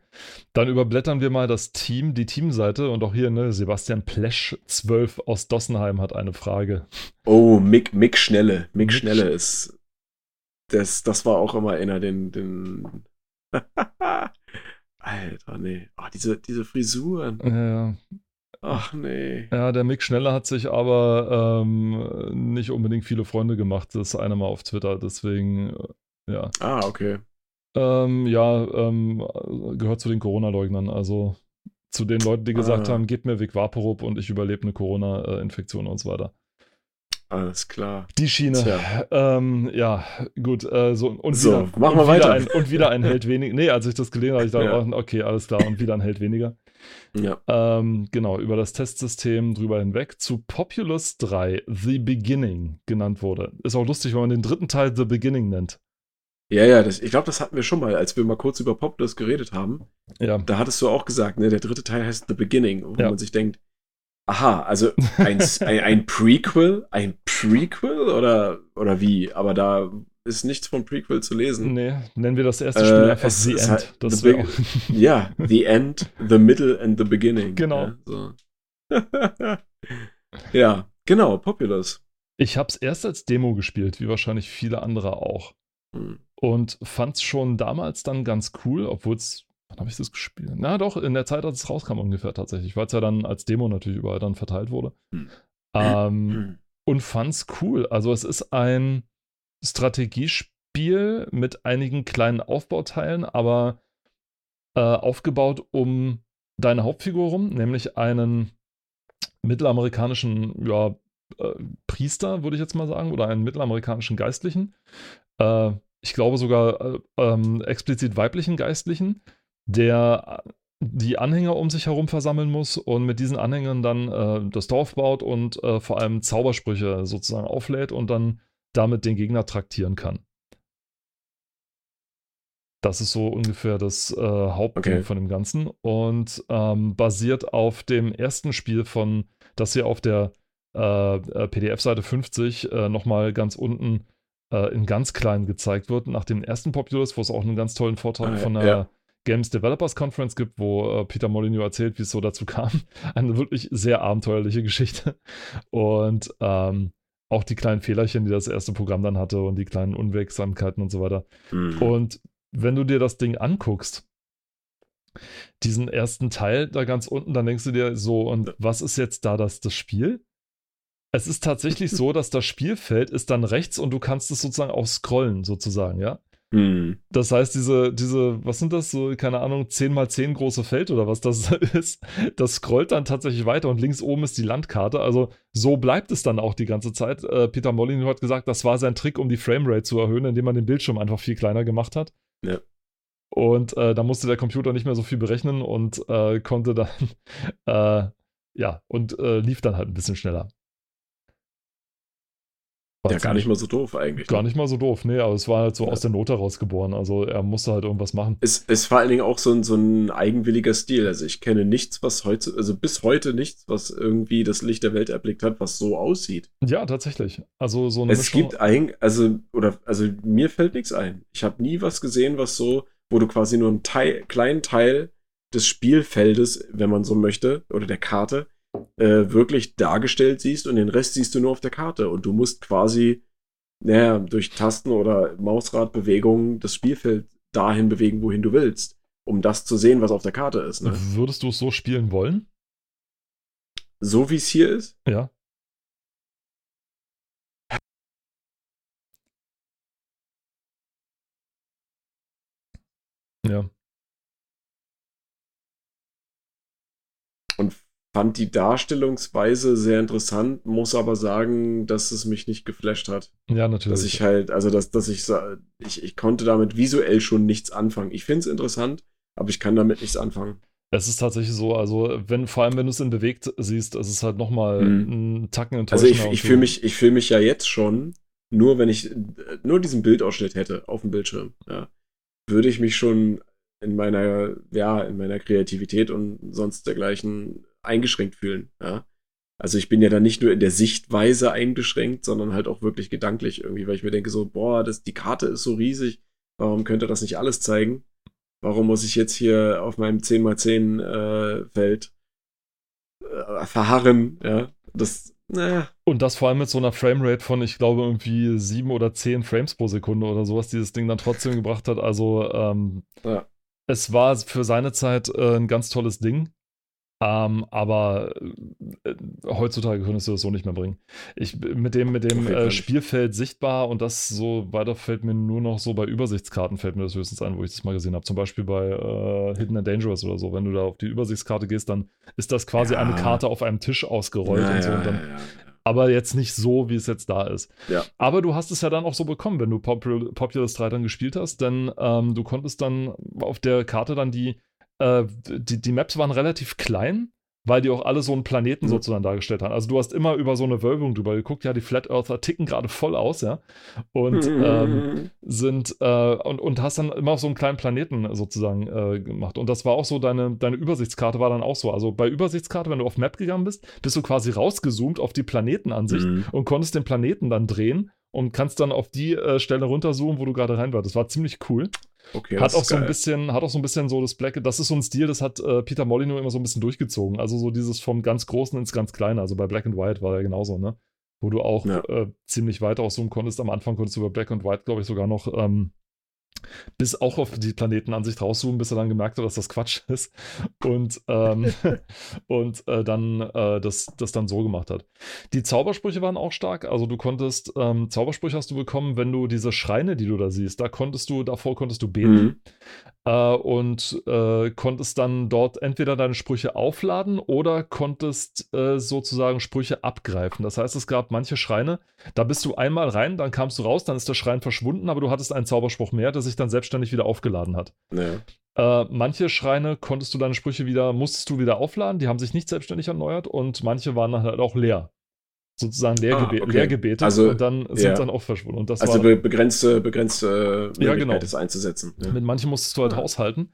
Dann überblättern wir mal das Team, die Teamseite und auch hier, ne, Sebastian Plesch 12 aus Dossenheim hat eine Frage. Oh, Mick, Mick Schnelle. Mick, Mick Schnelle ist. Das, das war auch immer einer, den, den Alter, nee. Oh, diese, diese Frisuren. Ja, Ach nee. Ja, der Mick Schneller hat sich aber ähm, nicht unbedingt viele Freunde gemacht, das eine Mal auf Twitter, deswegen, äh, ja. Ah, okay. Ähm, ja, ähm, gehört zu den Corona-Leugnern, also zu den Leuten, die gesagt Ah. haben, gebt mir Vic Vaporub und ich überlebe eine Corona-Infektion und so weiter. Alles klar. Die Schiene. Ähm, ja, gut. Äh, so, und So, wieder, machen wir weiter. Ein, und wieder ein Held weniger. Nee, als ich das gelesen habe, ich dachte, Ja. okay, alles klar. Und wieder ein Held weniger. Ja. Ähm, genau, über das Testsystem drüber hinweg zu Populous 3 The Beginning genannt wurde. Ist auch lustig, wenn man den dritten Teil The Beginning nennt. Ja, ja, das, ich glaube, das hatten wir schon mal, als wir mal kurz über Populous geredet haben. Ja, Da hattest du auch gesagt, ne, der dritte Teil heißt The Beginning, wo Ja. man sich denkt, aha, also ein, ein, ein Prequel, ein Prequel oder, oder wie? Aber da ist nichts von Prequel zu lesen. nee, nennen wir das erste Äh, Spiel einfach es The ist End. halt das The Big- auch. Ja, The End, The Middle and The Beginning. Genau. Ja, so. ja genau, Populous. Ich habe es erst als Demo gespielt, wie wahrscheinlich viele andere auch. Hm. und fand es schon damals dann ganz cool, obwohl es, wann habe ich das gespielt? Na doch, in der Zeit, als es rauskam ungefähr tatsächlich, weil es ja dann als Demo natürlich überall dann verteilt wurde. Hm. Ähm, Hm. und fand's cool. Also es ist ein Strategiespiel mit einigen kleinen Aufbauteilen, aber äh, aufgebaut um deine Hauptfigur rum, nämlich einen mittelamerikanischen ja, äh, Priester, würde ich jetzt mal sagen, oder einen mittelamerikanischen Geistlichen. Äh, ich glaube sogar äh, ähm, explizit weiblichen Geistlichen, der die Anhänger um sich herum versammeln muss und mit diesen Anhängern dann äh, das Dorf baut und äh, vor allem Zaubersprüche sozusagen auflädt und dann damit den Gegner traktieren kann. Das ist so ungefähr das äh, Hauptding Okay. von dem Ganzen und ähm, basiert auf dem ersten Spiel von, das hier auf der äh, äh, PDF-Seite 50 äh, nochmal ganz unten äh, in ganz klein gezeigt wird, nach dem ersten Populous, wo es auch einen ganz tollen Vortrag Ah, von der ja. Games Developers Conference gibt, wo äh, Peter Molyneux erzählt, wie es so dazu kam. Eine wirklich sehr abenteuerliche Geschichte. Und ähm, auch die kleinen Fehlerchen, die das erste Programm dann hatte und die kleinen Unwegsamkeiten und so weiter. Hm. Und wenn du dir das Ding anguckst, diesen ersten Teil da ganz unten, dann denkst du dir so, und was ist jetzt da das, das Spiel? Es ist tatsächlich so, dass das Spielfeld ist dann rechts und du kannst es sozusagen auch scrollen, sozusagen, ja. Hm. Das heißt, diese, diese, was sind das, so, keine Ahnung, 10 mal 10 große Feld oder was das ist, das scrollt dann tatsächlich weiter und links oben ist die Landkarte. Also so bleibt es dann auch die ganze Zeit. Äh, Peter Molyneux hat gesagt, das war sein Trick, um die Framerate zu erhöhen, indem man den Bildschirm einfach viel kleiner gemacht hat. Ja. Und äh, da musste der Computer nicht mehr so viel berechnen und äh, konnte dann, äh, ja, und äh, lief dann halt ein bisschen schneller. Ja, gar nicht mal so doof eigentlich. Gar ne? nicht mal so doof, nee, aber es war halt so Ja. aus der Not heraus geboren. Also er musste halt irgendwas machen. Es ist vor allen Dingen auch so ein, so ein eigenwilliger Stil. Also ich kenne nichts, was heute, also bis heute nichts, was irgendwie das Licht der Welt erblickt hat, was so aussieht. Ja, tatsächlich. Also so eine Es Mischung- gibt ein, also, oder, also mir fällt nichts ein. Ich habe nie was gesehen, was so, wo du quasi nur einen Teil, kleinen Teil des Spielfeldes, wenn man so möchte, oder der Karte, äh, wirklich dargestellt siehst und den Rest siehst du nur auf der Karte. Und du musst quasi, naja, durch Tasten oder Mausradbewegungen das Spielfeld dahin bewegen, wohin du willst, um das zu sehen, was auf der Karte ist. Ne? Würdest du es so spielen wollen? So wie es hier ist, Ja. Ja. und fand die Darstellungsweise sehr interessant, muss aber sagen, dass es mich nicht geflasht hat. Ja, natürlich. Dass ich halt, also dass, dass ich, ich, ich konnte damit visuell schon nichts anfangen. Ich finde es interessant, aber ich kann damit nichts anfangen. es ist tatsächlich so, also wenn, vor allem wenn du es in bewegt siehst, ist es halt nochmal Mhm. ein Tacken Also enttäuschender. ich, und ich du- fühle mich, ich fühle mich ja jetzt schon, nur wenn ich nur diesen Bildausschnitt hätte auf dem Bildschirm, ja, würde ich mich schon in meiner, ja, in meiner Kreativität und sonst dergleichen eingeschränkt fühlen, ja. Also ich bin ja dann nicht nur in der Sichtweise eingeschränkt, sondern halt auch wirklich gedanklich irgendwie, weil ich mir denke so, boah, das, die Karte ist so riesig, warum könnte das nicht alles zeigen? Warum muss ich jetzt hier auf meinem 10x10 äh, Feld äh, verharren, ja? Das, naja, Und das vor allem mit so einer Framerate von, ich glaube, irgendwie sieben oder zehn Frames pro Sekunde oder sowas, dieses Ding dann trotzdem gebracht hat. Also, ähm, Ja. es war für seine Zeit äh, ein ganz tolles Ding. Ähm, aber äh, heutzutage könntest du das so nicht mehr bringen. Ich, mit dem, mit dem äh, Spielfeld sichtbar und das so weiter fällt mir nur noch so bei Übersichtskarten fällt mir das höchstens ein, wo ich das mal gesehen habe. Zum Beispiel bei äh, Hidden and Dangerous oder so. Wenn du da auf die Übersichtskarte gehst, dann ist das quasi ja. eine Karte auf einem Tisch ausgerollt ja, und so. Und dann, ja, aber jetzt nicht so, wie es jetzt da ist. Ja. Aber du hast es ja dann auch so bekommen, wenn du Popul Populous 3 dann gespielt hast, denn ähm, du konntest dann auf der Karte dann die äh, die, die Maps waren relativ klein, weil die auch alle so einen Planeten mhm. sozusagen dargestellt haben. Also du hast immer über so eine Wölbung drüber geguckt, ja, die Flat Earther ticken gerade voll aus, ja. Und mhm. ähm, sind äh, und, und hast dann immer auf so einen kleinen Planeten sozusagen äh, gemacht. Und das war auch so, deine, deine Übersichtskarte war dann auch so. Also bei Übersichtskarte, wenn du auf Map gegangen bist, bist du quasi rausgezoomt auf die Planetenansicht mhm. und konntest den Planeten dann drehen und kannst dann auf die äh, Stelle runterzoomen, wo du gerade rein warst. Das war ziemlich cool. Okay, hat auch so ein bisschen, hat auch so ein bisschen so das Black, das ist so ein Stil, das hat äh, Peter Molyneux immer so ein bisschen durchgezogen. Also so dieses vom ganz Großen ins ganz Kleine. Also bei Black and White war er genauso, ne? Wo du auch ja. äh, ziemlich weit auszoomen konntest. Am Anfang konntest du bei Black and White, glaube ich, sogar noch ähm, bis auch auf die Planetenansicht rauszoomen, bis er dann gemerkt hat, dass das Quatsch ist und, ähm, und äh, dann äh, das, das dann so gemacht hat. Die Zaubersprüche waren auch stark, also du konntest, ähm, Zaubersprüche hast du bekommen, wenn du diese Schreine, die du da siehst, da konntest du, davor konntest du beten mhm. äh, und äh, konntest dann dort entweder deine Sprüche aufladen oder konntest äh, sozusagen Sprüche abgreifen. Das heißt, es gab manche Schreine, da bist du einmal rein, dann kamst du raus, dann ist der Schrein verschwunden, aber du hattest einen Zauberspruch mehr, der sich dann selbstständig wieder aufgeladen hat. Ja. Äh, manche Schreine konntest du deine Sprüche wieder, musstest du wieder aufladen, die haben sich nicht selbstständig erneuert und manche waren dann halt auch leer. Sozusagen Leergebe ah, okay. Leergebetet also, und dann sind ja. dann auch verschwunden. Und das also war, begrenzte, begrenzte Möglichkeit, ja, genau. das einzusetzen. Ja. Mit manchen musstest du halt ah. haushalten.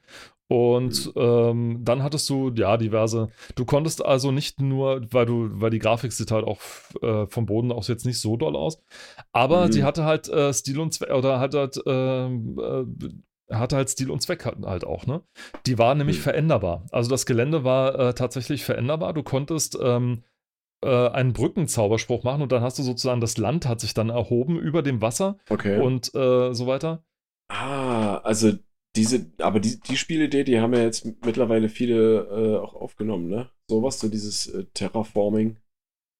Und mhm. ähm, dann hattest du ja diverse. Du konntest also nicht nur, weil du, weil die Grafik sieht halt auch äh, vom Boden aus jetzt nicht so doll aus, aber mhm. sie hatte halt äh, Stil und Zweck oder hat halt ähm, äh, hatte halt Stil und Zweck halt auch, ne? Die war nämlich mhm. veränderbar. Also das Gelände war äh, tatsächlich veränderbar. Du konntest ähm, äh, einen Brückenzauberspruch machen und dann hast du sozusagen das Land hat sich dann erhoben über dem Wasser okay. und äh, so weiter. Ah, also diese, aber die, die Spielidee, die haben ja jetzt mittlerweile viele äh, auch aufgenommen, ne? Sowas, so dieses äh, Terraforming.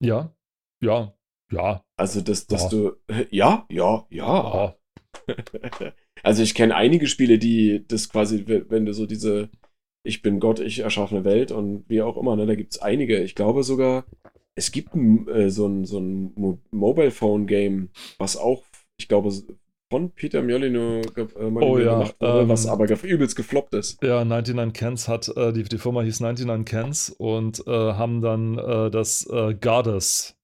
Ja, ja, ja. Also, dass, dass ja. du. Ja, ja, ja. ja. also, ich kenne einige Spiele, die das quasi, wenn du so diese Ich bin Gott, ich erschaffe eine Welt und wie auch immer, ne? Da gibt es einige. Ich glaube sogar, es gibt äh, so ein, so ein Mo Mobile Phone Game, was auch, ich glaube, von Peter Molyneux äh, oh, ja. gemacht wurde, ähm, was aber übelst gefloppt ist. Ja, 99 Cans hat, äh, die, die Firma hieß 99 Cans und äh, haben dann äh, das äh, Goddess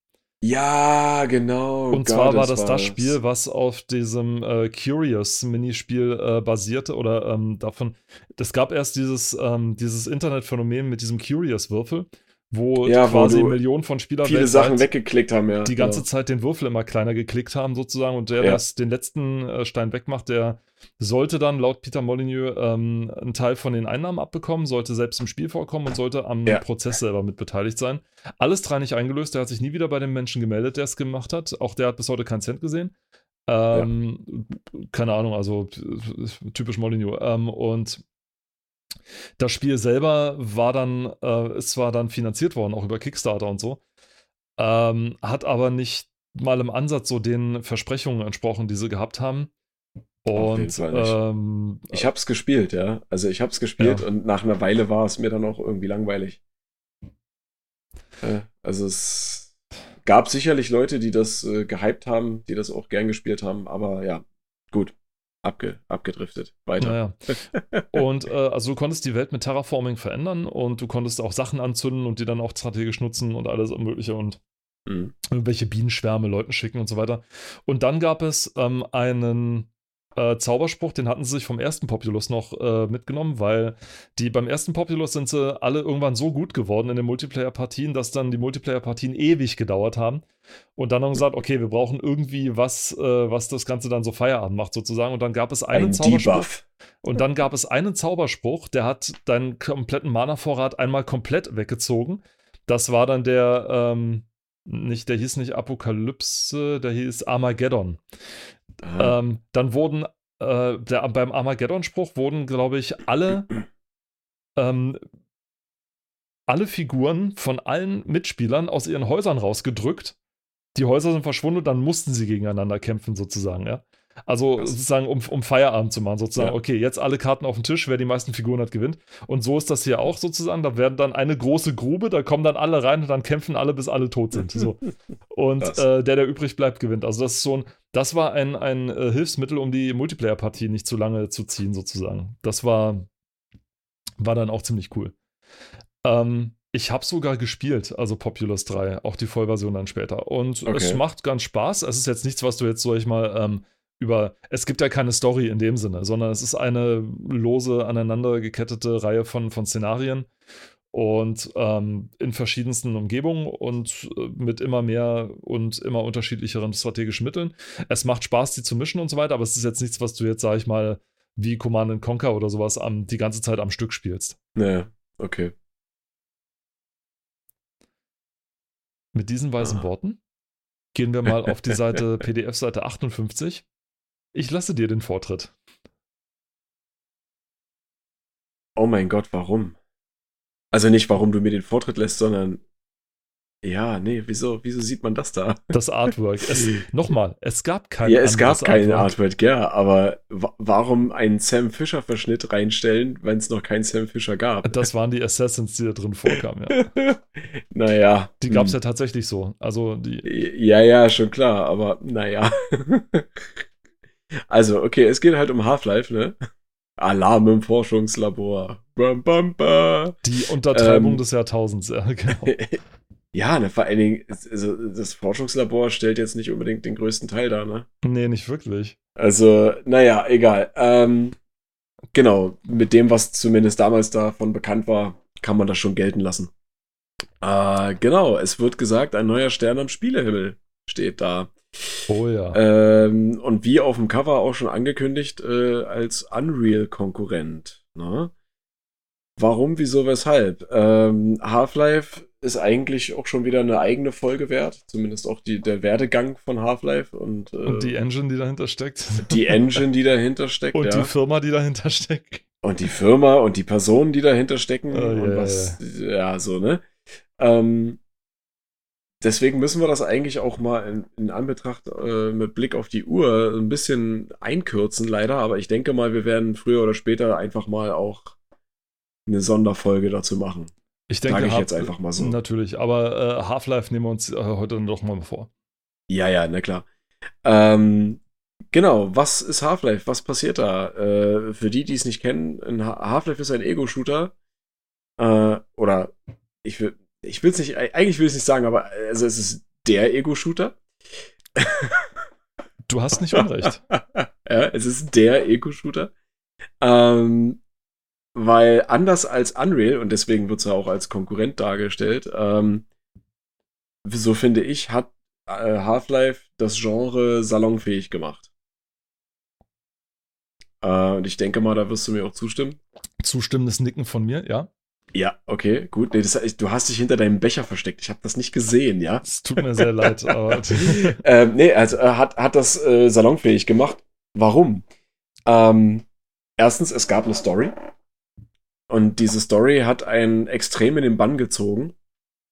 ja, genau. Und zwar war das das Spiel, was auf diesem äh, Curious-Minispiel äh, basierte oder ähm, davon. Es gab erst dieses, ähm, dieses Internetphänomen mit diesem Curious-Würfel wo ja, quasi wo Millionen von Spielern viele Sachen weggeklickt haben, ja. Die ganze ja. Zeit den Würfel immer kleiner geklickt haben, sozusagen. Und der, ja. der den letzten äh, Stein wegmacht, der sollte dann laut Peter Molyneux ähm, einen Teil von den Einnahmen abbekommen, sollte selbst im Spiel vorkommen und sollte am ja. Prozess selber mit beteiligt sein. Alles drei nicht eingelöst. Der hat sich nie wieder bei dem Menschen gemeldet, der es gemacht hat. Auch der hat bis heute keinen Cent gesehen. Ähm, keine Ahnung, also äh, typisch Molyneux. Ähm, und das Spiel selber war dann, äh, ist zwar dann finanziert worden, auch über Kickstarter und so, ähm, hat aber nicht mal im Ansatz so den Versprechungen entsprochen, die sie gehabt haben. Und ähm, ich habe es gespielt, ja. Also ich habe es gespielt ja. und nach einer Weile war es mir dann auch irgendwie langweilig. Äh, also es gab sicherlich Leute, die das äh, gehypt haben, die das auch gern gespielt haben, aber ja, gut abge, abgedriftet. Weiter. Naja. und äh, also du konntest die Welt mit Terraforming verändern und du konntest auch Sachen anzünden und die dann auch strategisch nutzen und alles Mögliche und mhm. irgendwelche Bienenschwärme Leuten schicken und so weiter. Und dann gab es ähm, einen äh, Zauberspruch, den hatten sie sich vom ersten Populus noch äh, mitgenommen, weil die beim ersten Populus sind sie alle irgendwann so gut geworden in den Multiplayer-Partien, dass dann die Multiplayer-Partien ewig gedauert haben. Und dann haben sie gesagt, okay, wir brauchen irgendwie was, äh, was das Ganze dann so Feierabend macht, sozusagen. Und dann gab es einen Ein Zauberspruch. Debuff. Und dann gab es einen Zauberspruch, der hat deinen kompletten Mana-Vorrat einmal komplett weggezogen. Das war dann der, ähm, nicht, der hieß nicht Apokalypse, der hieß Armageddon. Ähm, dann wurden äh, der, beim Armageddon-Spruch wurden, glaube ich, alle ähm, alle Figuren von allen Mitspielern aus ihren Häusern rausgedrückt. Die Häuser sind verschwunden und dann mussten sie gegeneinander kämpfen, sozusagen, ja. Also Krass. sozusagen, um, um Feierabend zu machen, sozusagen, ja. okay, jetzt alle Karten auf den Tisch, wer die meisten Figuren hat, gewinnt. Und so ist das hier auch sozusagen. Da werden dann eine große Grube, da kommen dann alle rein und dann kämpfen alle, bis alle tot sind. So. Und äh, der, der übrig bleibt, gewinnt. Also das ist so ein, das war ein, ein äh, Hilfsmittel, um die Multiplayer-Partie nicht zu lange zu ziehen, sozusagen. Das war, war dann auch ziemlich cool. Ähm, ich habe sogar gespielt, also Populous 3, auch die Vollversion dann später. Und okay. es macht ganz Spaß. Es ist jetzt nichts, was du jetzt, sag ich mal, ähm, über. Es gibt ja keine Story in dem Sinne, sondern es ist eine lose, aneinander gekettete Reihe von, von Szenarien und ähm, in verschiedensten Umgebungen und äh, mit immer mehr und immer unterschiedlicheren strategischen Mitteln. Es macht Spaß, die zu mischen und so weiter, aber es ist jetzt nichts, was du jetzt, sag ich mal, wie Command Conquer oder sowas am, die ganze Zeit am Stück spielst. Naja, okay. Mit diesen weisen ah. Worten gehen wir mal auf die Seite PDF-Seite 58. Ich lasse dir den Vortritt. Oh mein Gott, warum? Also nicht, warum du mir den Vortritt lässt, sondern ja, nee, wieso, wieso sieht man das da? Das Artwork. Nochmal, es gab kein Ja, es gab kein Artwork. Artwork, ja, aber warum einen Sam Fisher-Verschnitt reinstellen, wenn es noch keinen Sam Fisher gab? Das waren die Assassins, die da drin vorkamen, ja. naja. Die gab es hm. ja tatsächlich so. Also die. Ja, ja, schon klar, aber naja. also, okay, es geht halt um Half-Life, ne? Alarm im Forschungslabor. Bam, bam, bam. Die Untertreibung ähm, des Jahrtausends, ja, genau. Ja, ne, vor allen Dingen, also das Forschungslabor stellt jetzt nicht unbedingt den größten Teil dar, ne? Nee, nicht wirklich. Also, naja, egal. Ähm, genau, mit dem, was zumindest damals davon bekannt war, kann man das schon gelten lassen. Äh, genau, es wird gesagt, ein neuer Stern am Spielehimmel steht da. Oh ja. Ähm, und wie auf dem Cover auch schon angekündigt, äh, als Unreal-Konkurrent. Ne? Warum, wieso, weshalb? Ähm, Half-Life ist eigentlich auch schon wieder eine eigene Folge wert. Zumindest auch die, der Werdegang von Half-Life und, äh, und die Engine, die dahinter steckt. Die Engine, die dahinter steckt. und ja. die Firma, die dahinter steckt. Und die Firma und die Personen, die dahinter stecken. Oh, und yeah, was, yeah. ja, so, ne? Ähm, deswegen müssen wir das eigentlich auch mal in, in Anbetracht äh, mit Blick auf die Uhr ein bisschen einkürzen, leider. Aber ich denke mal, wir werden früher oder später einfach mal auch eine Sonderfolge dazu machen. Ich denke, Sage ich jetzt einfach mal so. Natürlich, aber äh, Half-Life nehmen wir uns äh, heute dann doch mal vor. Ja, ja, na klar. Ähm, genau, was ist Half-Life? Was passiert da? Äh, für die, die es nicht kennen, Half-Life ist ein Ego-Shooter. Äh, oder ich will ich will es nicht, eigentlich will ich es nicht sagen, aber also es ist der Ego-Shooter. Du hast nicht unrecht. ja, es ist der Ego-Shooter. Ähm, weil anders als Unreal, und deswegen wird es ja auch als Konkurrent dargestellt, ähm, so finde ich, hat äh, Half-Life das Genre salonfähig gemacht. Äh, und ich denke mal, da wirst du mir auch zustimmen. Zustimmendes Nicken von mir, ja. Ja, okay, gut. Nee, das, du hast dich hinter deinem Becher versteckt. Ich habe das nicht gesehen, ja. Es tut mir sehr leid. Aber ähm, nee, also äh, hat, hat das äh, salonfähig gemacht. Warum? Ähm, erstens, es gab eine Story. Und diese Story hat einen extrem in den Bann gezogen.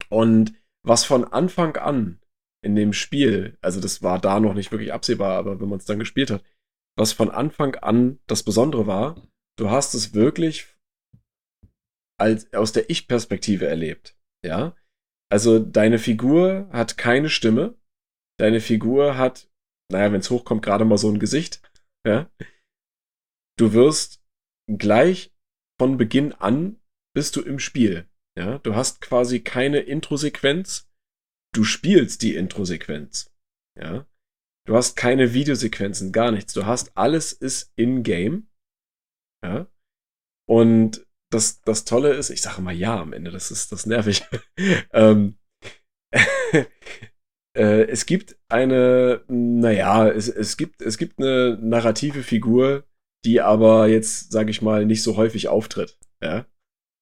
Und was von Anfang an in dem Spiel, also das war da noch nicht wirklich absehbar, aber wenn man es dann gespielt hat, was von Anfang an das Besondere war, du hast es wirklich als, aus der Ich-Perspektive erlebt. Ja. Also deine Figur hat keine Stimme. Deine Figur hat, naja, wenn es hochkommt, gerade mal so ein Gesicht. Ja. Du wirst gleich von Beginn an bist du im Spiel. Ja, du hast quasi keine Intro-Sequenz. Du spielst die Intro-Sequenz. Ja. Du hast keine Videosequenzen, gar nichts. Du hast alles ist in-game. Ja. Und das, das Tolle ist, ich sage mal ja am Ende, das ist das nervig. ähm, äh, es gibt eine, naja, es, es, gibt, es gibt eine narrative Figur, die aber jetzt, sage ich mal, nicht so häufig auftritt. Ja?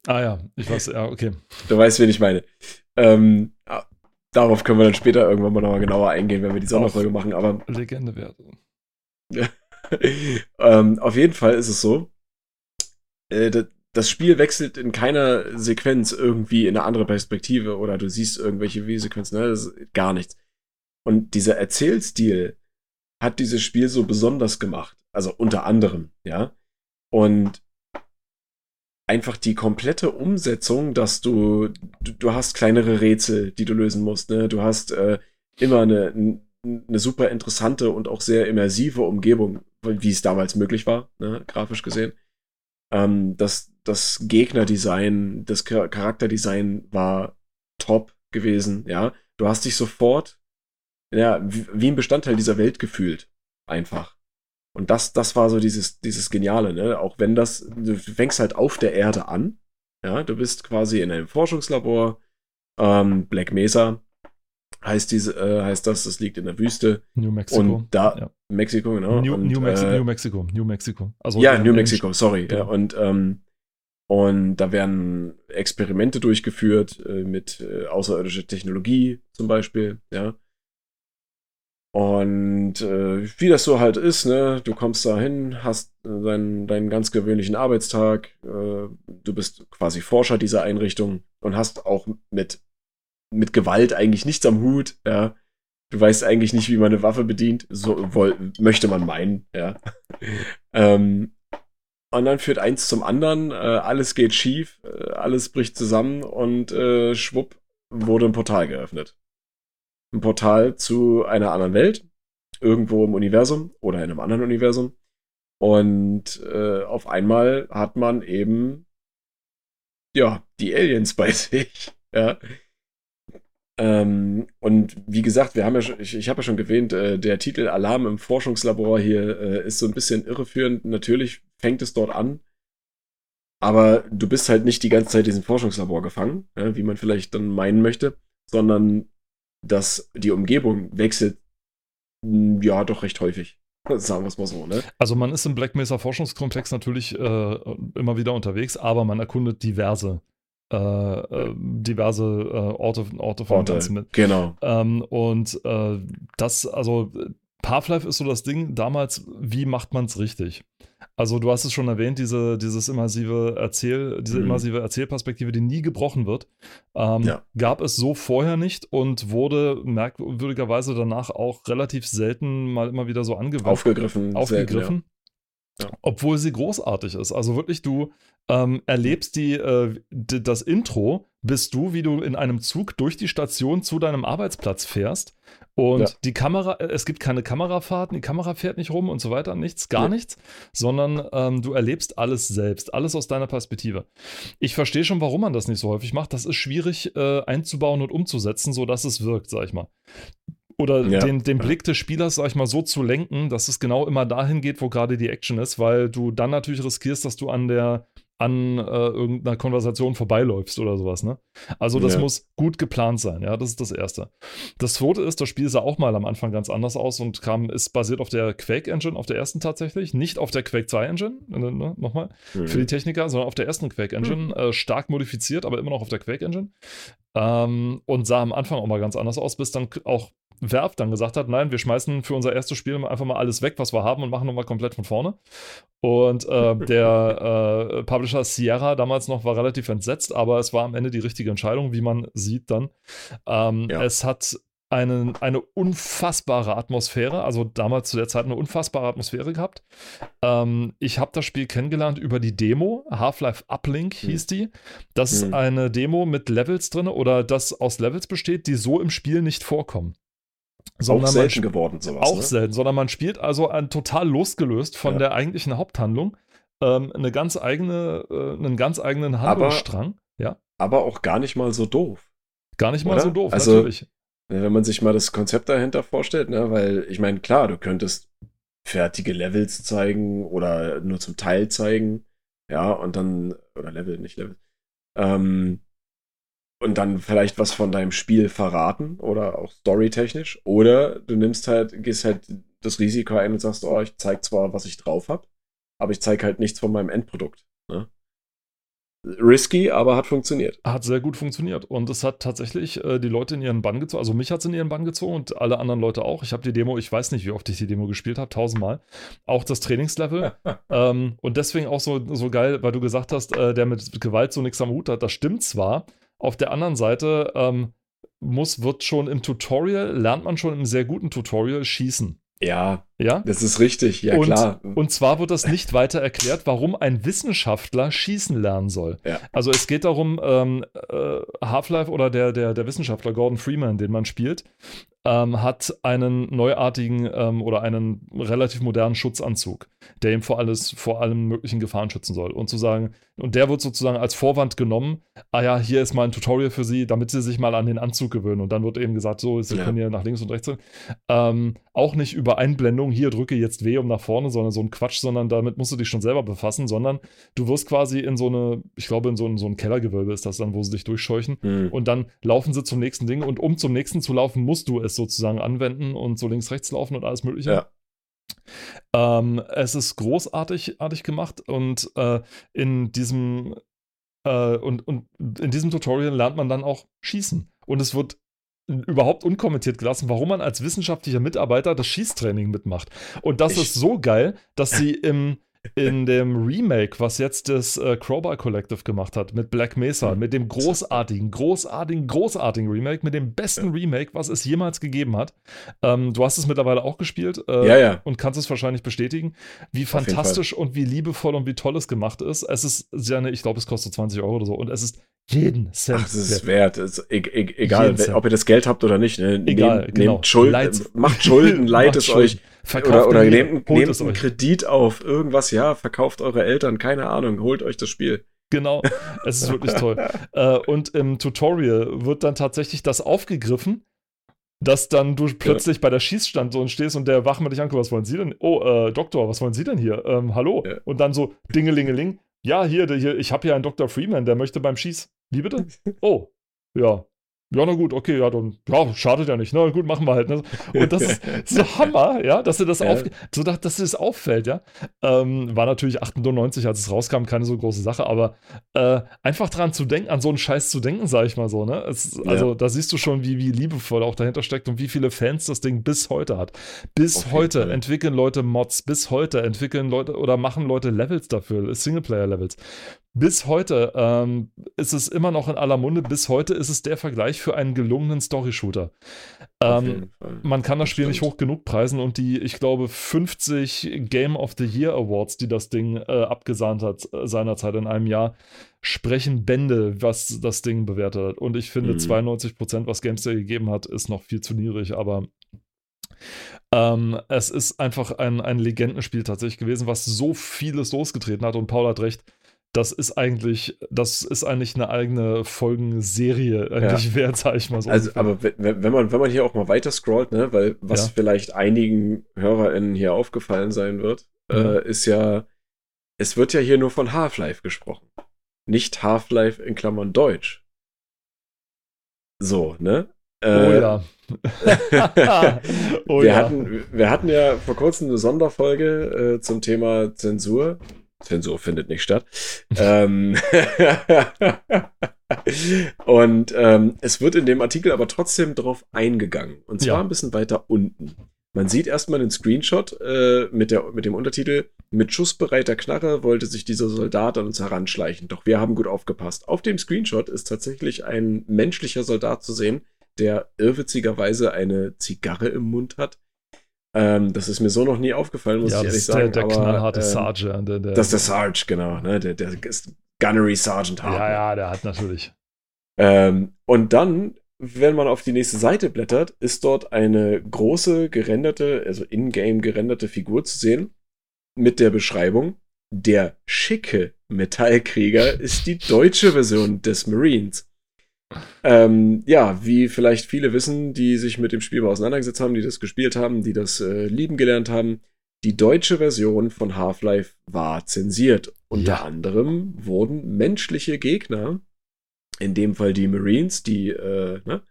Ah ja, ich weiß, ja, okay. Du weißt, wen ich meine. Ähm, ah, darauf können wir dann später irgendwann mal nochmal genauer eingehen, wenn wir die Sonderfolge machen, aber. Legende werden. ähm, auf jeden Fall ist es so. Äh, das Spiel wechselt in keiner Sequenz irgendwie in eine andere Perspektive oder du siehst irgendwelche W-Sequenzen, ne? Gar nichts. Und dieser Erzählstil hat dieses Spiel so besonders gemacht. Also unter anderem, ja. Und einfach die komplette Umsetzung, dass du, du, du hast kleinere Rätsel, die du lösen musst, ne? Du hast äh, immer eine, eine super interessante und auch sehr immersive Umgebung, wie es damals möglich war, ne? grafisch gesehen. Ähm, das, das Gegnerdesign, das Charakterdesign war top gewesen, ja. Du hast dich sofort, ja, wie, ein Bestandteil dieser Welt gefühlt. Einfach. Und das, das war so dieses, dieses Geniale, ne? Auch wenn das, du fängst halt auf der Erde an, ja, du bist quasi in einem Forschungslabor, ähm, Black Mesa, heißt diese, äh, heißt das, das liegt in der Wüste. New Mexico. Und da, ja. Mexiko, genau. New, und, New, Mexi äh, New Mexico, New Mexico. Also ja, New Mexico, sorry. Ja, und, ähm, und da werden Experimente durchgeführt äh, mit äh, außerirdischer Technologie zum Beispiel, ja. Und äh, wie das so halt ist, ne, du kommst da hin, hast deinen, deinen ganz gewöhnlichen Arbeitstag, äh, du bist quasi Forscher dieser Einrichtung und hast auch mit mit Gewalt eigentlich nichts am Hut, ja. Du weißt eigentlich nicht, wie man eine Waffe bedient. So woll, möchte man meinen, ja. ähm, und dann führt eins zum anderen, äh, alles geht schief, äh, alles bricht zusammen und äh, schwupp wurde ein Portal geöffnet. Ein Portal zu einer anderen Welt, irgendwo im Universum oder in einem anderen Universum. Und äh, auf einmal hat man eben ja die Aliens bei sich. Ja. Ähm, und wie gesagt, wir haben ja schon, ich, ich habe ja schon erwähnt, äh, der Titel Alarm im Forschungslabor hier äh, ist so ein bisschen irreführend. Natürlich fängt es dort an, aber du bist halt nicht die ganze Zeit in diesem Forschungslabor gefangen, ja, wie man vielleicht dann meinen möchte, sondern dass die Umgebung wechselt, hm, ja, doch recht häufig. Sagen wir es mal so, ne? Also man ist im Black Mesa Forschungskomplex natürlich äh, immer wieder unterwegs, aber man erkundet diverse äh, äh, diverse äh, Orte, Orte von Orte, Ganzen mit. Genau. Ähm, und äh, das, also Half-Life ist so das Ding, damals, wie macht man es richtig? Also du hast es schon erwähnt, diese, dieses immersive Erzähl, diese mhm. immersive Erzählperspektive, die nie gebrochen wird, ähm, ja. gab es so vorher nicht und wurde merkwürdigerweise danach auch relativ selten mal immer wieder so angewandt. Aufgegriffen. Aufgegriffen. Ja. Obwohl sie großartig ist. Also wirklich, du, ähm, erlebst die, äh, das Intro, bist du, wie du in einem Zug durch die Station zu deinem Arbeitsplatz fährst. Und ja. die Kamera, äh, es gibt keine Kamerafahrten, die Kamera fährt nicht rum und so weiter, nichts, gar ja. nichts, sondern ähm, du erlebst alles selbst, alles aus deiner Perspektive. Ich verstehe schon, warum man das nicht so häufig macht. Das ist schwierig äh, einzubauen und umzusetzen, sodass es wirkt, sag ich mal oder ja. den, den Blick des Spielers, sag ich mal, so zu lenken, dass es genau immer dahin geht, wo gerade die Action ist, weil du dann natürlich riskierst, dass du an der an äh, irgendeiner Konversation vorbeiläufst oder sowas, ne? Also das ja. muss gut geplant sein, ja, das ist das Erste. Das Zweite ist, das Spiel sah auch mal am Anfang ganz anders aus und kam, ist basiert auf der Quake Engine, auf der ersten tatsächlich, nicht auf der Quake 2 Engine, äh, ne, nochmal, mhm. für die Techniker, sondern auf der ersten Quake Engine, mhm. äh, stark modifiziert, aber immer noch auf der Quake Engine. Ähm, und sah am Anfang auch mal ganz anders aus, bis dann auch Werf dann gesagt hat, nein, wir schmeißen für unser erstes Spiel einfach mal alles weg, was wir haben und machen nochmal komplett von vorne. Und äh, der äh, Publisher Sierra damals noch war relativ entsetzt, aber es war am Ende die richtige Entscheidung, wie man sieht dann. Ähm, ja. Es hat eine, eine unfassbare Atmosphäre, also damals zu der Zeit eine unfassbare Atmosphäre gehabt. Ähm, ich habe das Spiel kennengelernt über die Demo, Half-Life Uplink hm. hieß die. Das mhm. ist eine Demo mit Levels drin oder das aus Levels besteht, die so im Spiel nicht vorkommen. Sondern auch selten geworden, sowas. Auch ne? selten, sondern man spielt also ein, total losgelöst von ja. der eigentlichen Haupthandlung ähm, eine ganz eigene, äh, einen ganz eigenen Handlungsstrang. Aber, ja. aber auch gar nicht mal so doof. Gar nicht mal Oder? so doof, also, natürlich. Wenn man sich mal das Konzept dahinter vorstellt, ne, weil ich meine, klar, du könntest fertige Levels zeigen oder nur zum Teil zeigen, ja, und dann, oder Level, nicht Level, ähm, und dann vielleicht was von deinem Spiel verraten oder auch storytechnisch. Oder du nimmst halt, gehst halt das Risiko ein und sagst, oh, ich zeig zwar, was ich drauf habe, aber ich zeige halt nichts von meinem Endprodukt. Ne? risky, aber hat funktioniert. Hat sehr gut funktioniert. Und es hat tatsächlich äh, die Leute in ihren Bann gezogen. Also mich hat es in ihren Bann gezogen und alle anderen Leute auch. Ich habe die Demo, ich weiß nicht, wie oft ich die Demo gespielt habe, tausendmal. Auch das Trainingslevel. ähm, und deswegen auch so, so geil, weil du gesagt hast, äh, der mit Gewalt so nichts am Hut hat. Das stimmt zwar. Auf der anderen Seite ähm, muss, wird schon im Tutorial, lernt man schon im sehr guten Tutorial schießen. Ja, Ja? das ist richtig, ja und, klar. Und zwar wird das nicht weiter erklärt, warum ein Wissenschaftler schießen lernen soll. Ja. Also es geht darum, ähm, äh, Half-Life oder der, der, der Wissenschaftler Gordon Freeman, den man spielt, ähm, hat einen neuartigen ähm, oder einen relativ modernen Schutzanzug, der ihm vor, alles, vor allem möglichen Gefahren schützen soll. Und zu sagen, und der wird sozusagen als Vorwand genommen, ah ja, hier ist mal ein Tutorial für Sie, damit Sie sich mal an den Anzug gewöhnen. Und dann wird eben gesagt, so, Sie Ja. können hier nach links und rechts. Ähm, auch nicht über Einblendung, hier drücke jetzt W um nach vorne, sondern so ein Quatsch, sondern damit musst du dich schon selber befassen, sondern du wirst quasi in so eine, ich glaube, in so ein, so ein Kellergewölbe ist das dann, wo sie dich durchscheuchen. Hm. Und dann laufen sie zum nächsten Ding und um zum nächsten zu laufen, musst du es sozusagen anwenden und so links, rechts laufen und alles Mögliche. Ja. Ähm, es ist großartig artig gemacht und äh, in diesem äh, und, und in diesem Tutorial lernt man dann auch schießen. Und es wird überhaupt unkommentiert gelassen, warum man als wissenschaftlicher Mitarbeiter das Schießtraining mitmacht. Und das Ich- ist so geil, dass sie im in dem Remake, was jetzt das äh, Crowbar Collective gemacht hat, mit Black Mesa, Mhm. mit dem großartigen, großartigen, großartigen Remake, mit dem besten Remake, was es jemals gegeben hat. Ähm, du hast es mittlerweile auch gespielt. Äh, Ja, ja. und kannst es wahrscheinlich bestätigen, wie Fall. fantastisch und wie liebevoll und wie toll es gemacht ist. Es ist sehr, ne, ich glaube, es kostet 20 Euro oder so und es ist jeden Cent. Ach, das ist wert. Es ist e e egal, ob ihr das Geld habt oder nicht. Ne? Egal, nehmt, genau. nehmt Schulden, Leiht- macht Schulden, leiht es euch. Verkauft Oder, oder nehmt, nehmt es einen euch. Kredit auf irgendwas, ja, verkauft eure Eltern, keine Ahnung, holt euch das Spiel. Genau, es ist wirklich toll. Äh, und im Tutorial wird dann tatsächlich das aufgegriffen, dass dann du plötzlich bei der Schießstand so stehst und der Wachmann dich anguckt, was wollen Sie denn? Oh, äh, Doktor, was wollen Sie denn hier? Ähm, hallo? Ja. Und dann so Dingelingeling. Ja, hier, hier ich habe hier einen Dr. Freeman, der möchte beim Schieß. Wie bitte? Oh, ja. Ja, na gut, okay, ja, dann, ja, schadet ja nicht, na gut, machen wir halt. Ne? Und das ist so Hammer, ja, dass dir das, Ja. auf, so, dass, dass dir das auffällt, ja. Ähm, war natürlich 98, als es rauskam, keine so große Sache, aber äh, einfach dran zu denken, an so einen Scheiß zu denken, sag ich mal so, ne? Es, also, da siehst du schon, wie, wie liebevoll auch dahinter steckt und wie viele Fans das Ding bis heute hat. Bis heute Fall. entwickeln Leute Mods, bis heute entwickeln Leute oder machen Leute Levels dafür, Singleplayer-Levels. Bis heute ähm, ist es immer noch in aller Munde, bis heute ist es der Vergleich für einen gelungenen Story-Shooter. Ähm, man kann das Das Spiel nicht stimmt. hoch genug preisen und die, ich glaube, 50 Game of the Year Awards, die das Ding äh, abgesahnt hat äh, seinerzeit in einem Jahr, sprechen Bände, was das Ding bewertet hat. Und ich finde, Mhm. 92%, was GameStar gegeben hat, ist noch viel zu niedrig, aber ähm, es ist einfach ein, ein Legendenspiel tatsächlich gewesen, was so vieles losgetreten hat. Und Paul hat recht, das ist eigentlich, das ist eigentlich eine eigene Folgenserie eigentlich wert, sag ich mal so. Also, ungefähr. aber wenn, wenn man, wenn man hier auch mal weiter scrollt, ne, weil was Ja. vielleicht einigen HörerInnen hier aufgefallen sein wird, Mhm. äh, ist ja, es wird ja hier nur von Half-Life gesprochen. Nicht Half-Life in Klammern Deutsch. So, ne? oh Äh, ja. oh wir, ja. hatten, wir hatten ja vor kurzem eine Sonderfolge äh, zum Thema Zensur. Zensur findet nicht statt. ähm, und ähm, es wird in dem Artikel aber trotzdem drauf eingegangen. Und zwar Ja. ein bisschen weiter unten. Man sieht erstmal den Screenshot äh, mit, der, mit dem Untertitel: Mit schussbereiter Knarre wollte sich dieser Soldat an uns heranschleichen. Doch wir haben gut aufgepasst. Auf dem Screenshot ist tatsächlich ein menschlicher Soldat zu sehen, der irrwitzigerweise eine Zigarre im Mund hat. Ähm, das ist mir so noch nie aufgefallen, muss ja, ich das ehrlich ist der, sagen. der aber, knallharte ähm, Sergeant. Der, der, Das ist der Sarge, genau. Ne? Der, der ist Gunnery Sergeant Hartman. Ja, ja, der hat natürlich. Ähm, und dann, wenn man auf die nächste Seite blättert, ist dort eine große gerenderte, also in-game gerenderte Figur zu sehen mit der Beschreibung, der schicke Metallkrieger ist die deutsche Version des Marines. Ähm, ja, wie vielleicht viele wissen, die sich mit dem Spiel mal auseinandergesetzt haben, die das gespielt haben, die das äh, lieben gelernt haben, die deutsche Version von Half-Life war zensiert. Unter Ja. anderem wurden menschliche Gegner, in dem Fall die Marines, die, äh, ne,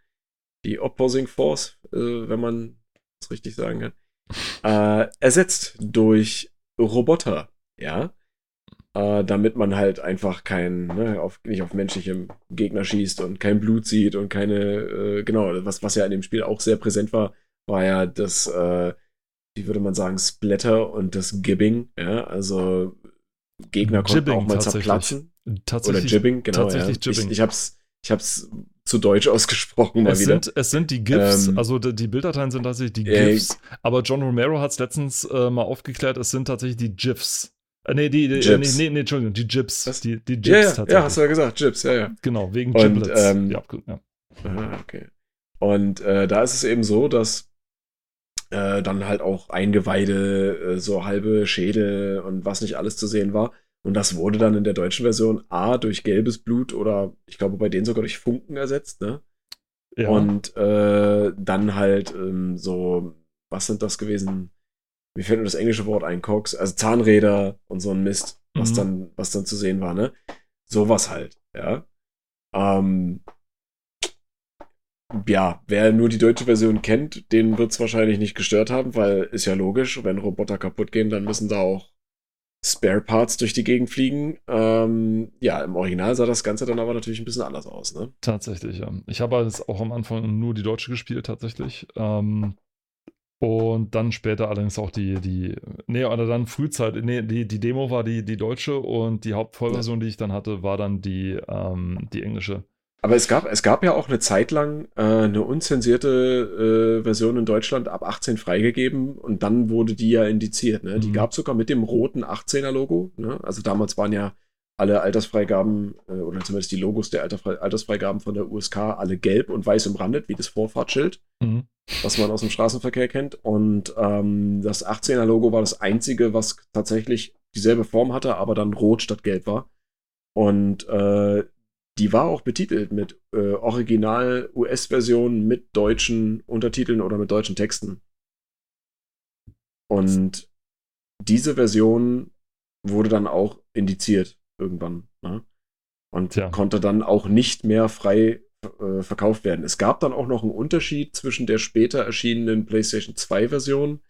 die Opposing Force, äh, wenn man es richtig sagen kann, äh, ersetzt durch Roboter, ja. Äh, damit man halt einfach kein, ne, auf, nicht auf menschliche Gegner schießt und kein Blut sieht und keine, äh, genau, was, was ja in dem Spiel auch sehr präsent war, war ja das, äh, wie würde man sagen, Splatter und das Gibbing, ja, also Gegner konnten Jibbing auch mal tatsächlich. zerplatzen. Tatsächlich, Oder Jibbing, genau. tatsächlich ja. Jibbing. Ich, ich hab's, ich hab's zu deutsch ausgesprochen mal es wieder. sind, es sind die GIFs, Ähm, also die, Bilddateien sind tatsächlich die GIFs, aber John Romero hat es letztens äh, mal aufgeklärt, es sind tatsächlich die GIFs. Äh, nee, die, die, äh, nee, nee, nee, Entschuldigung, die GIFs. Was? Die, die GIFs ja, ja, tatsächlich. ja, hast du ja gesagt, Chips, ja, ja. genau, wegen Und, Giblets. ähm, ja, gut, ja. Aha, okay. Und äh, da ist es eben so, dass äh, dann halt auch Eingeweide, äh, so halbe Schädel und was nicht alles zu sehen war. Und das wurde dann in der deutschen Version A durch gelbes Blut oder ich glaube bei denen sogar durch Funken ersetzt, ne? ja. Und äh, dann halt ähm, so, was sind das gewesen? Mir fällt nur das englische Wort ein, Cox, also Zahnräder und so ein Mist, was Mhm. dann, was dann zu sehen war, ne? Sowas halt, ja. Ähm, ja, wer nur die deutsche Version kennt, den wird es wahrscheinlich nicht gestört haben, weil ist ja logisch, wenn Roboter kaputt gehen, dann müssen da auch Spare Parts durch die Gegend fliegen. Ähm, ja, im Original sah das Ganze dann aber natürlich ein bisschen anders aus, ne? Tatsächlich, ja. Ich habe jetzt auch am Anfang nur die deutsche gespielt, tatsächlich. Ähm, und dann später allerdings auch die, die, nee, oder dann Frühzeit, nee, die, die Demo war die, die deutsche und die Hauptvollversion, die ich dann hatte, war dann die, ähm, die englische. Aber es gab, es gab ja auch eine Zeit lang äh, eine unzensierte äh, Version in Deutschland ab 18 freigegeben und dann wurde die ja indiziert. Ne? Die Mhm. gab es sogar mit dem roten 18er-Logo. Ne? Also damals waren ja alle Altersfreigaben äh, oder zumindest die Logos der Alterfrei Altersfreigaben von der USK alle gelb und weiß umrandet, wie das Vorfahrtsschild, Mhm. was man aus dem Straßenverkehr kennt. Und ähm, das 18er-Logo war das einzige, was tatsächlich dieselbe Form hatte, aber dann rot statt gelb war. Und äh, die war auch betitelt mit äh, Original-US-Version mit deutschen Untertiteln oder mit deutschen Texten. Und diese Version wurde dann auch indiziert irgendwann. Ne? Und Tja. konnte dann auch nicht mehr frei äh, verkauft werden. Es gab dann auch noch einen Unterschied zwischen der später erschienenen PlayStation 2-Version.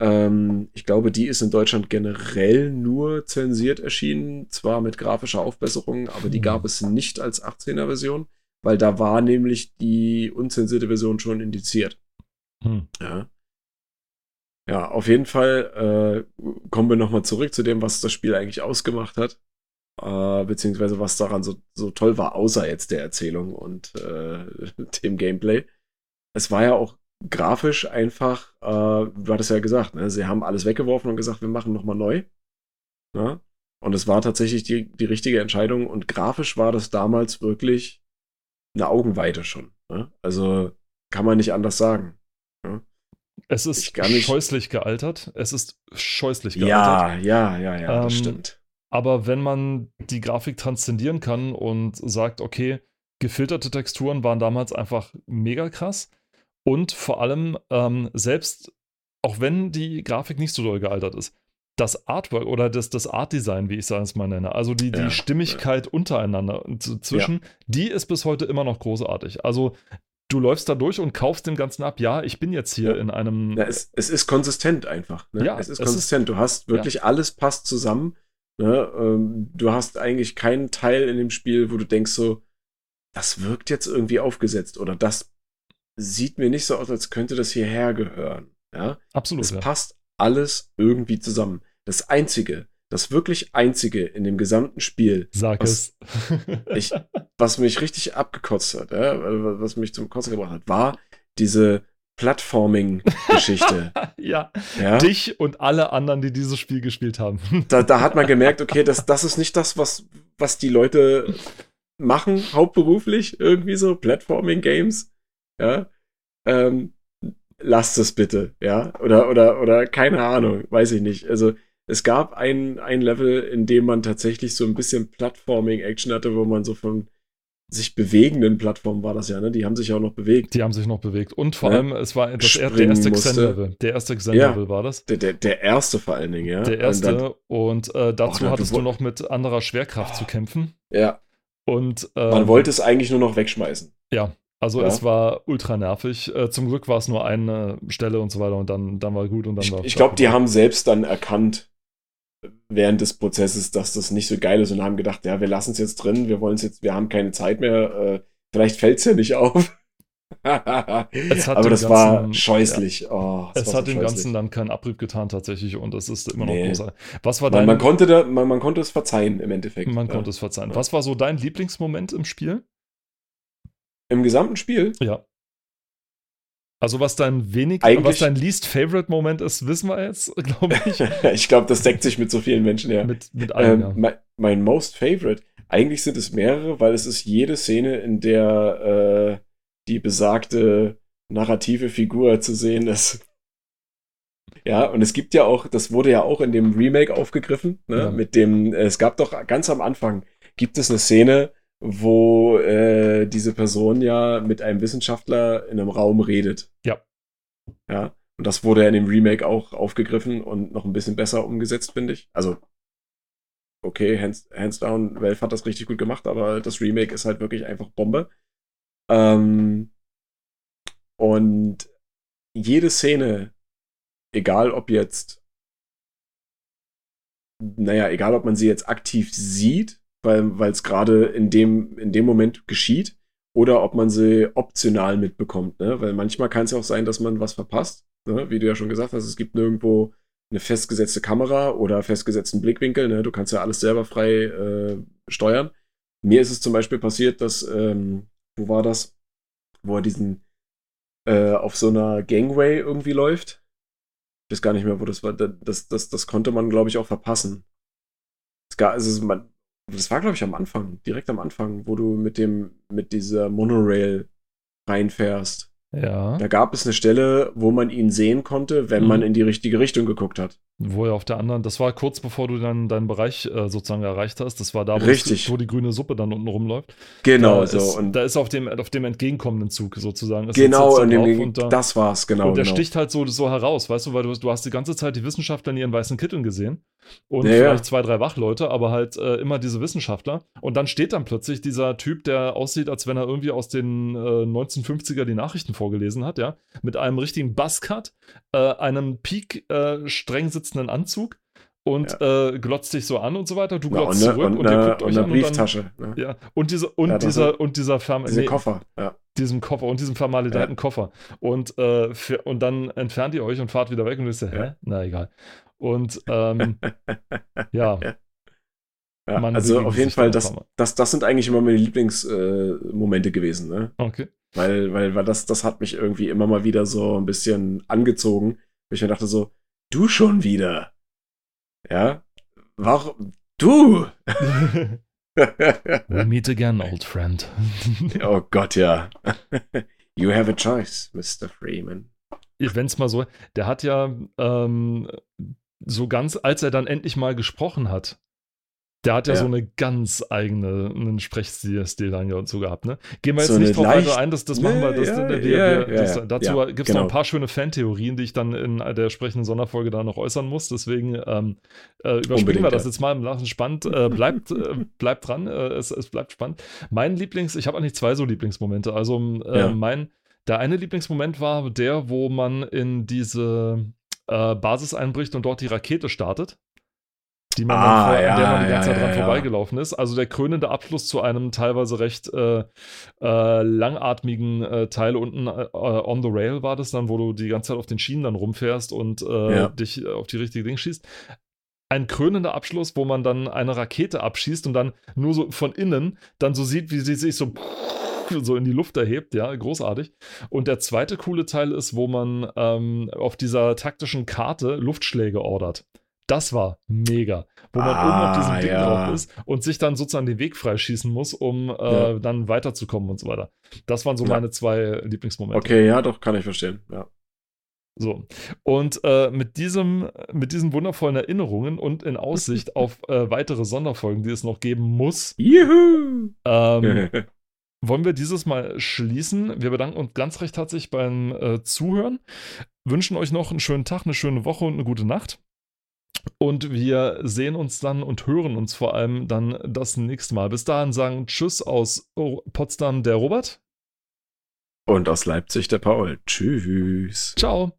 Ähm, ich glaube, die ist in Deutschland generell nur zensiert erschienen, zwar mit grafischer Aufbesserung, aber die Hm. gab es nicht als 18er-Version, weil da war nämlich die unzensierte Version schon indiziert. Hm. Ja. Ja, auf jeden Fall äh, kommen wir nochmal zurück zu dem, was das Spiel eigentlich ausgemacht hat. Äh, beziehungsweise was daran so, so toll war, außer jetzt der Erzählung und äh, dem Gameplay. Es war ja auch grafisch einfach, äh, du hattest ja gesagt, ne, sie haben alles weggeworfen und gesagt, wir machen nochmal neu. Ne? Und es war tatsächlich die, die richtige Entscheidung und grafisch war das damals wirklich eine Augenweite schon. Ne? Also kann man nicht anders sagen. Es ist scheußlich gealtert. Es ist scheußlich gealtert. Ja, ja, ja, ja, das Ähm, stimmt. Aber wenn man die Grafik transzendieren kann und sagt, okay, gefilterte Texturen waren damals einfach mega krass. Und vor allem, ähm, selbst auch wenn die Grafik nicht so doll gealtert ist, das Artwork oder das, das Art-Design, wie ich es mal nenne, also die, die Ja, Stimmigkeit untereinander und z- zwischen, die ist bis heute immer noch großartig. Also du läufst da durch und kaufst dem Ganzen ab, ja, ich bin jetzt hier Ja. in einem. Ja, es, es ist konsistent einfach. Ne? Ja, es ist es konsistent. du hast wirklich alles passt zusammen. Ne? Ähm, du hast eigentlich keinen Teil in dem Spiel, wo du denkst so, das wirkt jetzt irgendwie aufgesetzt oder das sieht mir nicht so aus, als könnte das hierher gehören. Ja, absolut. es Ja. passt alles irgendwie zusammen. Das einzige, das wirklich einzige in dem gesamten Spiel, Sag was- ich- was mich richtig abgekotzt hat, ja, was mich zum Kotzen gebracht hat, war diese Plattforming-Geschichte. ja, ja? dich und alle anderen, die dieses Spiel gespielt haben. Da, da hat man gemerkt, okay, das, das ist nicht das, was, was die Leute machen, hauptberuflich, irgendwie so, Platforming-Games. Ja. Ähm, lasst es bitte, ja. Oder, oder, oder keine Ahnung, weiß ich nicht. Also, es gab ein, ein Level, in dem man tatsächlich so ein bisschen Plattforming-Action hatte, wo man so von sich bewegenden Plattformen war das ja, ne? Die haben sich auch noch bewegt. Die haben sich noch bewegt. Und vor Ja. allem, es war das, er- der erste. Xen-Level. Der erste Xen-Level war das. Der, der, der erste vor allen Dingen, ja. Der Und erste. dann- Und äh, dazu Oh, hattest du noch mit anderer Schwerkraft zu kämpfen. ja, Und ähm, man wollte es eigentlich nur noch wegschmeißen. Ja, also Ja. es war ultra nervig. Äh, zum Glück war es nur eine Stelle und so weiter und dann, dann war gut und dann Ich, war ich glaube, die haben selbst dann erkannt, während des Prozesses, dass das nicht so geil ist und haben gedacht, ja, wir lassen es jetzt drin, wir wollen es jetzt, wir haben keine Zeit mehr, äh, vielleicht fällt es ja nicht auf. Aber das ganzen, war scheußlich. Ja. Oh, es hat so dem Ganzen dann keinen Abrieb getan tatsächlich und es ist immer noch nee. großartig. Was war dein, man, man, konnte da, man, man, konnte es verzeihen im Endeffekt. Man ja. konnte es verzeihen. Was war so dein Lieblingsmoment im Spiel? Im gesamten Spiel? Ja. Also was dein wenig, Eigentlich, was dein least favorite Moment ist, wissen wir jetzt, glaube ich. ich glaube, das deckt sich mit so vielen Menschen, ja. Mit, mit allen, ähm, mein, mein, most favorite. Eigentlich sind es mehrere, weil es ist jede Szene, in der äh, die besagte narrative Figur zu sehen ist. Ja, und es gibt ja auch, das wurde ja auch in dem Remake aufgegriffen, ne, ja. mit dem, es gab doch ganz am Anfang, gibt es eine Szene, wo äh, diese Person ja mit einem Wissenschaftler in einem Raum redet. Ja. Ja. Und das wurde ja in dem Remake auch aufgegriffen und noch ein bisschen besser umgesetzt, finde ich. Also, okay, hands, hands down, Valve hat das richtig gut gemacht, aber das Remake ist halt wirklich einfach Bombe. Ähm, und jede Szene, egal ob jetzt, naja, egal ob man sie jetzt aktiv sieht weil es gerade in dem, in dem Moment geschieht, oder ob man sie optional mitbekommt. Ne? Weil manchmal kann es ja auch sein, dass man was verpasst. Ne? Wie du ja schon gesagt hast, es gibt nirgendwo eine festgesetzte Kamera oder festgesetzten Blickwinkel. Ne? Du kannst ja alles selber frei äh, steuern. Mir ist es zum Beispiel passiert, dass, ähm, wo war das? Wo er diesen äh, auf so einer Gangway irgendwie läuft. Ich weiß gar nicht mehr, wo das war. Das, das, das konnte man, glaube ich, auch verpassen. Es gab, also man, das war, glaube ich, am Anfang, direkt am Anfang, wo du mit dem, mit dieser Monorail reinfährst. Ja. Da gab es eine Stelle, wo man ihn sehen konnte, wenn mhm. man in die richtige Richtung geguckt hat. Wo er auf der anderen, das war kurz bevor du dann deinen Bereich äh, sozusagen erreicht hast. Das war da, wo. Es, wo die grüne Suppe dann unten rumläuft. Genau, da so. Ist, und da ist auf dem, auf dem entgegenkommenden Zug sozusagen. genau, und dem, und da, das war's, genau. Und der genau. sticht halt so, so heraus, weißt du, weil du, du hast die ganze Zeit die Wissenschaftler in ihren weißen Kitteln gesehen und ja, vielleicht zwei, drei Wachleute, aber halt äh, immer diese Wissenschaftler. Und dann steht dann plötzlich dieser Typ, der aussieht, als wenn er irgendwie aus den äh, 1950er die Nachrichten vorgelesen hat, ja, mit einem richtigen Buzzcut, äh, einem Peak äh, streng sitzenden Anzug und ja. äh, glotzt dich so an und so weiter. Du glotzt ja, zurück und, und, ihr guckt euch an. Brieftasche. Und dann, ne? ja, und, diese, und ja, dieser, und dieser Verm Diese nee, Koffer, ja. Diesem Koffer und diesem vermaledeiten. Koffer. Und, äh, für, und dann entfernt ihr euch und fahrt wieder weg und wisst, hä? Na egal. Und ähm, ja. ja also auf jeden Fall, das, das, das sind eigentlich immer meine Lieblingsmomente äh, gewesen. Ne? Okay. Weil, weil, weil das, das hat mich irgendwie immer mal wieder so ein bisschen angezogen. Weil ich mir dachte so, du schon wieder. Ja? Warum? Du! We meet again, old friend. oh Gott, ja. You have a choice, Mr. Freeman. Wenn es mal so, der hat ja ähm, so ganz, als er dann endlich mal gesprochen hat, der hat ja, ja, so eine ganz eigene einen Sprechstil dann und so gehabt, ne? Gehen wir jetzt so nicht drauf weiter ein, das, das machen wir. Das, ja, wir, wir, das, dazu gibt es genau. noch ein paar schöne Fantheorien, die ich dann in der entsprechenden Sonderfolge da noch äußern muss. Deswegen ähm, äh, überspringen wir das jetzt mal im Lachen spannend. Äh, bleibt, äh, bleibt dran, äh, es, es bleibt spannend. Mein Lieblings, ich habe eigentlich zwei so Lieblingsmomente. Also äh, mein, der eine Lieblingsmoment war der, wo man in diese äh, Basis einbricht und dort die Rakete startet die man ah, vor, ja, an der man die ganze ja, Zeit dran ja, vorbeigelaufen ist. Also der krönende Abschluss zu einem teilweise recht äh, äh, langatmigen äh, Teil unten äh, on the rail war das dann, wo du die ganze Zeit auf den Schienen dann rumfährst und äh, dich auf die richtige Ding schießt. Ein krönender Abschluss, wo man dann eine Rakete abschießt und dann nur so von innen dann so sieht, wie sie sich so so in die Luft erhebt, ja, großartig. Und der zweite coole Teil ist, wo man ähm, auf dieser taktischen Karte Luftschläge ordert. Das war mega. Wo man ah, oben auf diesem Ding ja. drauf ist und sich dann sozusagen den Weg freischießen muss, um äh, ja. dann weiterzukommen und so weiter. Das waren so ja. meine zwei Lieblingsmomente. Okay, ja, doch, kann ich verstehen, ja. So. Und äh, mit, diesem, mit diesen wundervollen Erinnerungen und in Aussicht auf äh, weitere Sonderfolgen, die es noch geben muss, Juhu! Ähm, wollen wir dieses Mal schließen. Wir bedanken uns ganz recht herzlich beim äh, Zuhören, wünschen euch noch einen schönen Tag, eine schöne Woche und eine gute Nacht. Und wir sehen uns dann und hören uns vor allem dann das nächste Mal. Bis dahin sagen Tschüss aus Potsdam der Robert. Und aus Leipzig der Paul. Tschüss. Ciao.